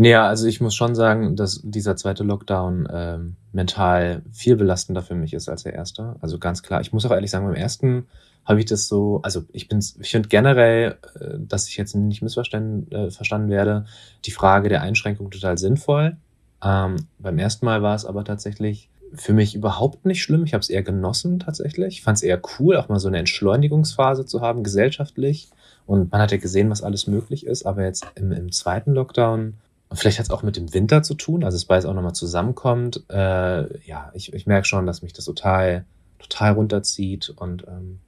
Naja, also ich muss schon sagen, dass dieser zweite Lockdown ähm, mental viel belastender für mich ist als der erste. Also ganz klar. Ich muss auch ehrlich sagen, beim ersten habe ich das so, also ich bin, ich finde generell, äh, dass ich jetzt nicht missverstanden äh, verstanden werde, die Frage der Einschränkung total sinnvoll. Ähm, beim ersten Mal war es aber tatsächlich für mich überhaupt nicht schlimm. Ich habe es eher genossen tatsächlich. Ich fand es eher cool, auch mal so eine Entschleunigungsphase zu haben, gesellschaftlich. Und man hat ja gesehen, was alles möglich ist. Aber jetzt im, im zweiten Lockdown, vielleicht hat es auch mit dem Winter zu tun, also es beides auch nochmal zusammenkommt. Äh, ja, ich, ich merke schon, dass mich das total, total runterzieht und ähm,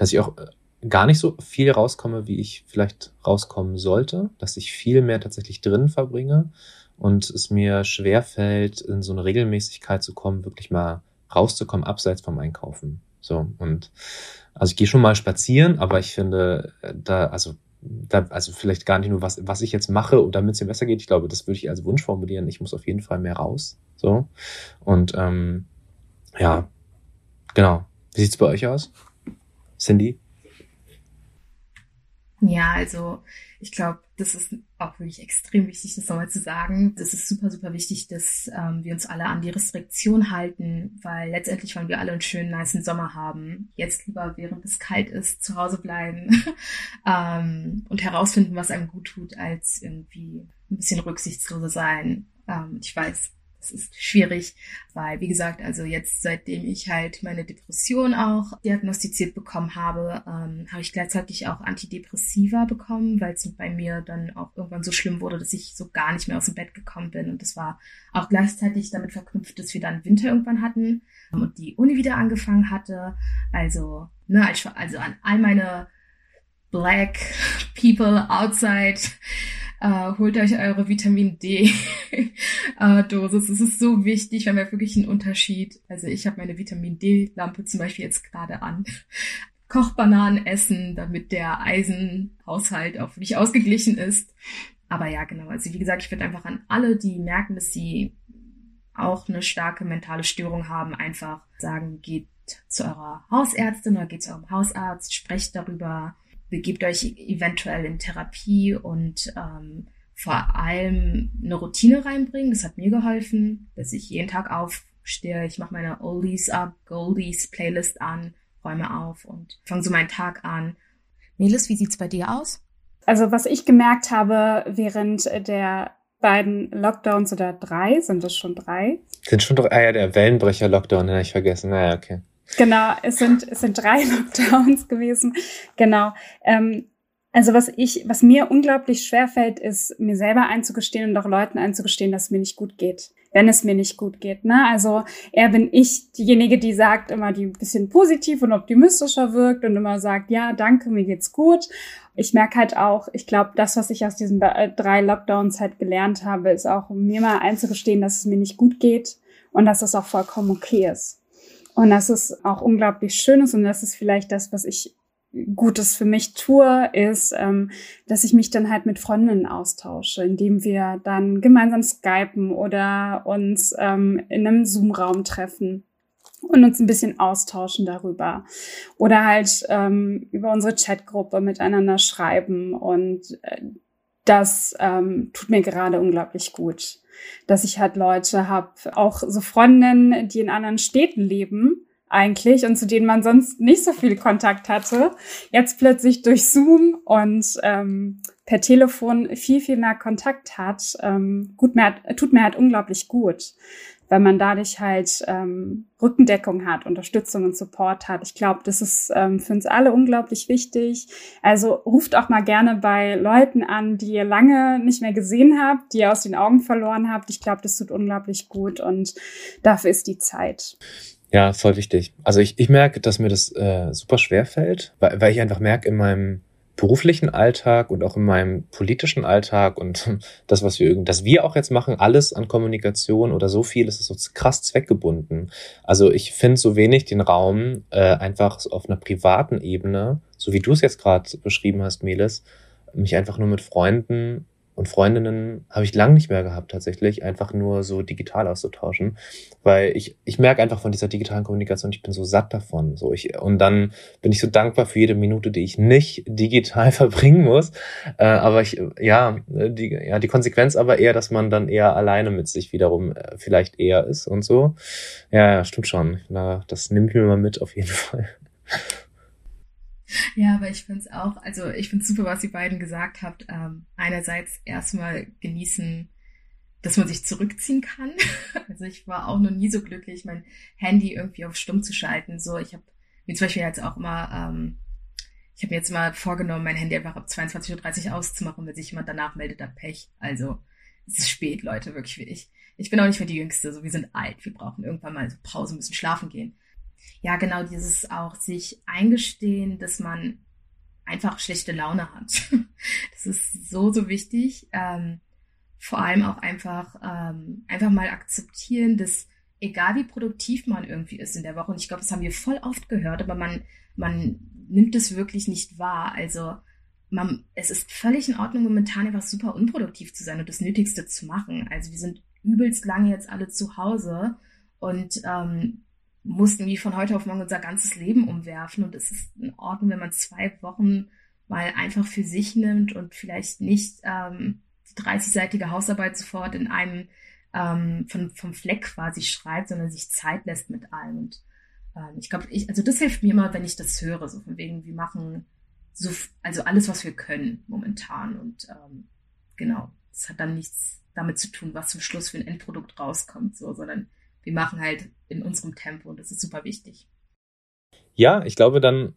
dass ich auch äh, gar nicht so viel rauskomme, wie ich vielleicht rauskommen sollte, dass ich viel mehr tatsächlich drin verbringe und es mir schwer fällt, in so eine Regelmäßigkeit zu kommen, wirklich mal rauszukommen, abseits vom Einkaufen. So und also ich gehe schon mal spazieren, aber ich finde da also da, also vielleicht gar nicht nur was was ich jetzt mache, damit es mir besser geht. Ich glaube, das würde ich als Wunsch formulieren. Ich muss auf jeden Fall mehr raus. So und ähm, ja genau. Wie sieht's bei euch aus, Cindy? Ja, also ich glaube, das ist auch wirklich extrem wichtig, das nochmal zu sagen. Das ist super, super wichtig, dass ähm, wir uns alle an die Restriktion halten, weil letztendlich wollen wir alle einen schönen, niceen Sommer haben. Jetzt lieber, während es kalt ist, zu Hause bleiben ähm, und herausfinden, was einem gut tut, als irgendwie ein bisschen rücksichtsloser sein. Ähm, ich weiß, es ist schwierig, weil, wie gesagt, also jetzt, seitdem ich halt meine Depression auch diagnostiziert bekommen habe, ähm, habe ich gleichzeitig auch Antidepressiva bekommen, weil es bei mir dann auch irgendwann so schlimm wurde, dass ich so gar nicht mehr aus dem Bett gekommen bin. Und das war auch gleichzeitig damit verknüpft, dass wir dann Winter irgendwann hatten und die Uni wieder angefangen hatte. Also, ne, also an all meine Black People outside Uh, holt euch eure Vitamin D uh, Dosis. Es ist so wichtig, wir haben ja wirklich einen Unterschied. Also ich habe meine Vitamin D Lampe zum Beispiel jetzt gerade an. Kochbananen essen, damit der Eisenhaushalt auch wirklich ausgeglichen ist. Aber ja, genau. Also wie gesagt, ich würde einfach an alle, die merken, dass sie auch eine starke mentale Störung haben, einfach sagen, geht zu eurer Hausärztin oder geht zu eurem Hausarzt, sprecht darüber, begebt euch eventuell in Therapie und ähm, vor allem eine Routine reinbringen. Das hat mir geholfen, dass ich jeden Tag aufstehe, ich mache meine Oldies up, Goldies Playlist an, räume auf und fange so meinen Tag an. Melis, wie sieht's bei dir aus? Also was ich gemerkt habe während der beiden Lockdowns oder drei, sind das schon drei? Sind schon drei, ah ja, der Wellenbrecher-Lockdown, den habe ich vergessen. Naja, okay. Genau, es sind, es sind drei Lockdowns gewesen. Genau. Ähm, also was ich, was mir unglaublich schwer fällt, ist mir selber einzugestehen und auch Leuten einzugestehen, dass es mir nicht gut geht, wenn es mir nicht gut geht. Ne? Also eher bin ich diejenige, die sagt immer, die ein bisschen positiv und optimistischer wirkt und immer sagt, ja, danke, mir geht's gut. Ich merke halt auch, ich glaube, das, was ich aus diesen äh, drei Lockdowns halt gelernt habe, ist auch, mir mal einzugestehen, dass es mir nicht gut geht und dass es auch vollkommen okay ist. Und dass es auch unglaublich schön ist und das ist vielleicht das, was ich Gutes für mich tue, ist, ähm, dass ich mich dann halt mit Freundinnen austausche, indem wir dann gemeinsam skypen oder uns ähm, in einem Zoom-Raum treffen und uns ein bisschen austauschen darüber. Oder halt ähm, über unsere Chatgruppe miteinander schreiben. Und äh, das ähm, tut mir gerade unglaublich gut dass ich halt Leute habe, auch so Freundinnen, die in anderen Städten leben, eigentlich und zu denen man sonst nicht so viel Kontakt hatte, jetzt plötzlich durch Zoom und ähm, per Telefon viel, viel mehr Kontakt hat, ähm, gut mehr, tut mir halt unglaublich gut, weil man dadurch halt ähm, Rückendeckung hat, Unterstützung und Support hat. Ich glaube, das ist ähm, für uns alle unglaublich wichtig. Also ruft auch mal gerne bei Leuten an, die ihr lange nicht mehr gesehen habt, die ihr aus den Augen verloren habt. Ich glaube, das tut unglaublich gut und dafür ist die Zeit. Ja, voll wichtig. Also ich, ich merke, dass mir das äh, super schwer fällt, weil, weil ich einfach merke in meinem beruflichen Alltag und auch in meinem politischen Alltag und das, was wir, das wir auch jetzt machen, alles an Kommunikation oder so viel, ist so krass zweckgebunden. Also ich finde so wenig den Raum, äh, einfach auf einer privaten Ebene, so wie du es jetzt gerade beschrieben hast, Melis, mich einfach nur mit Freunden und Freundinnen habe ich lang nicht mehr gehabt, tatsächlich, einfach nur so digital auszutauschen. Weil ich, ich merke einfach von dieser digitalen Kommunikation, ich bin so satt davon. So ich, und dann bin ich so dankbar für jede Minute, die ich nicht digital verbringen muss. Äh, aber ich, ja, die, ja, die Konsequenz aber eher, dass man dann eher alleine mit sich wiederum äh, vielleicht eher ist und so. Ja, ja, stimmt schon. Na, das nehme ich mir mal mit auf jeden Fall. Ja, aber ich finde es auch, also ich finde super, was ihr beiden gesagt habt. Ähm, einerseits erstmal genießen, dass man sich zurückziehen kann. Also ich war auch noch nie so glücklich, mein Handy irgendwie auf Stumm zu schalten. So, ich habe mir zum Beispiel jetzt auch immer, ähm, ich habe mir jetzt mal vorgenommen, mein Handy einfach ab 22.30 Uhr auszumachen, wenn sich jemand danach meldet, dann Pech. Also es ist spät, Leute, wirklich ich. Ich bin auch nicht mehr die Jüngste, so wir sind alt, wir brauchen irgendwann mal so Pause, müssen schlafen gehen ja, genau dieses auch sich eingestehen, dass man einfach schlechte Laune hat. Das ist so, so wichtig. Ähm, vor allem auch einfach, ähm, einfach mal akzeptieren, dass egal wie produktiv man irgendwie ist in der Woche, und ich glaube, das haben wir voll oft gehört, aber man, man nimmt es wirklich nicht wahr. Also man, es ist völlig in Ordnung, momentan einfach super unproduktiv zu sein und das Nötigste zu machen. Also wir sind übelst lange jetzt alle zu Hause und ähm, mussten wie von heute auf morgen unser ganzes Leben umwerfen. Und es ist in Ordnung, wenn man zwei Wochen mal einfach für sich nimmt und vielleicht nicht ähm, die 30-seitige Hausarbeit sofort in einem ähm, von, vom Fleck quasi schreibt, sondern sich Zeit lässt mit allem. Und ähm, ich glaube, ich, also das hilft mir immer, wenn ich das höre, so von wegen, wir machen so, also alles, was wir können momentan. Und ähm, genau, es hat dann nichts damit zu tun, was zum Schluss für ein Endprodukt rauskommt, so, sondern wir machen halt in unserem Tempo und das ist super wichtig. Ja, ich glaube dann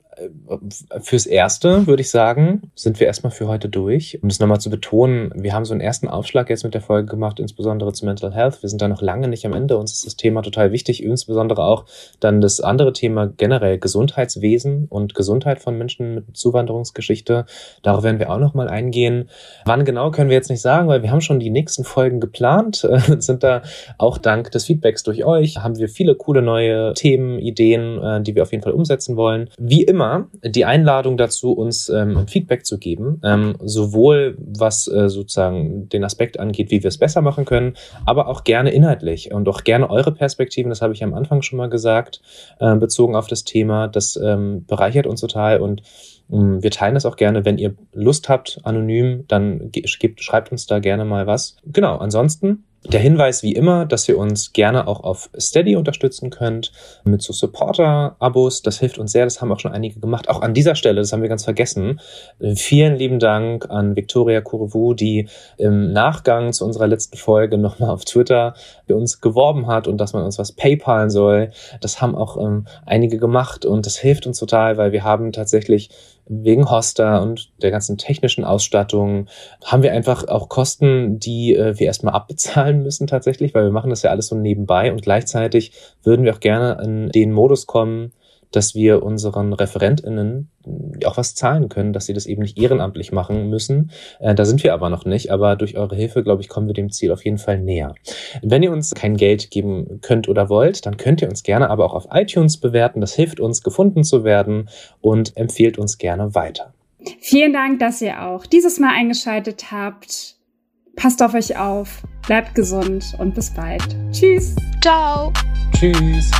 fürs Erste würde ich sagen, sind wir erstmal für heute durch. Um das nochmal zu betonen, wir haben so einen ersten Aufschlag jetzt mit der Folge gemacht, insbesondere zu Mental Health. Wir sind da noch lange nicht am Ende. Uns ist das Thema total wichtig, insbesondere auch dann das andere Thema generell Gesundheitswesen und Gesundheit von Menschen mit Zuwanderungsgeschichte. Darauf werden wir auch nochmal eingehen. Wann genau können wir jetzt nicht sagen, weil wir haben schon die nächsten Folgen geplant, sind da auch dank des Feedbacks durch euch, haben wir viele coole neue Themen, Ideen, äh, die wir auf jeden Fall umsetzen wollen. Wie immer die Einladung dazu, uns ähm, Feedback zu geben, ähm, sowohl was äh, sozusagen den Aspekt angeht, wie wir es besser machen können, aber auch gerne inhaltlich und auch gerne eure Perspektiven, das habe ich am Anfang schon mal gesagt, äh, bezogen auf das Thema. Das ähm, bereichert uns total und ähm, wir teilen das auch gerne. Wenn ihr Lust habt, anonym, dann gebt, schreibt uns da gerne mal was. Genau, ansonsten der Hinweis wie immer, dass ihr uns gerne auch auf Steady unterstützen könnt mit so Supporter-Abos. Das hilft uns sehr. Das haben auch schon einige gemacht. Auch an dieser Stelle, das haben wir ganz vergessen. Vielen lieben Dank an Victoria Kurevu, die im Nachgang zu unserer letzten Folge nochmal auf Twitter für uns geworben hat und dass man uns was PayPalen soll. Das haben auch ähm, einige gemacht und das hilft uns total, weil wir haben tatsächlich wegen Hoster und der ganzen technischen Ausstattung haben wir einfach auch Kosten, die äh, wir erstmal abbezahlen müssen tatsächlich, weil wir machen das ja alles so nebenbei und gleichzeitig würden wir auch gerne in den Modus kommen, dass wir unseren ReferentInnen auch was zahlen können, dass sie das eben nicht ehrenamtlich machen müssen. Äh, da sind wir aber noch nicht, aber durch eure Hilfe, glaube ich, kommen wir dem Ziel auf jeden Fall näher. Wenn ihr uns kein Geld geben könnt oder wollt, dann könnt ihr uns gerne aber auch auf iTunes bewerten. Das hilft uns, gefunden zu werden und empfiehlt uns gerne weiter. Vielen Dank, dass ihr auch dieses Mal eingeschaltet habt. Passt auf euch auf, bleibt gesund und bis bald. Tschüss. Ciao. Tschüss.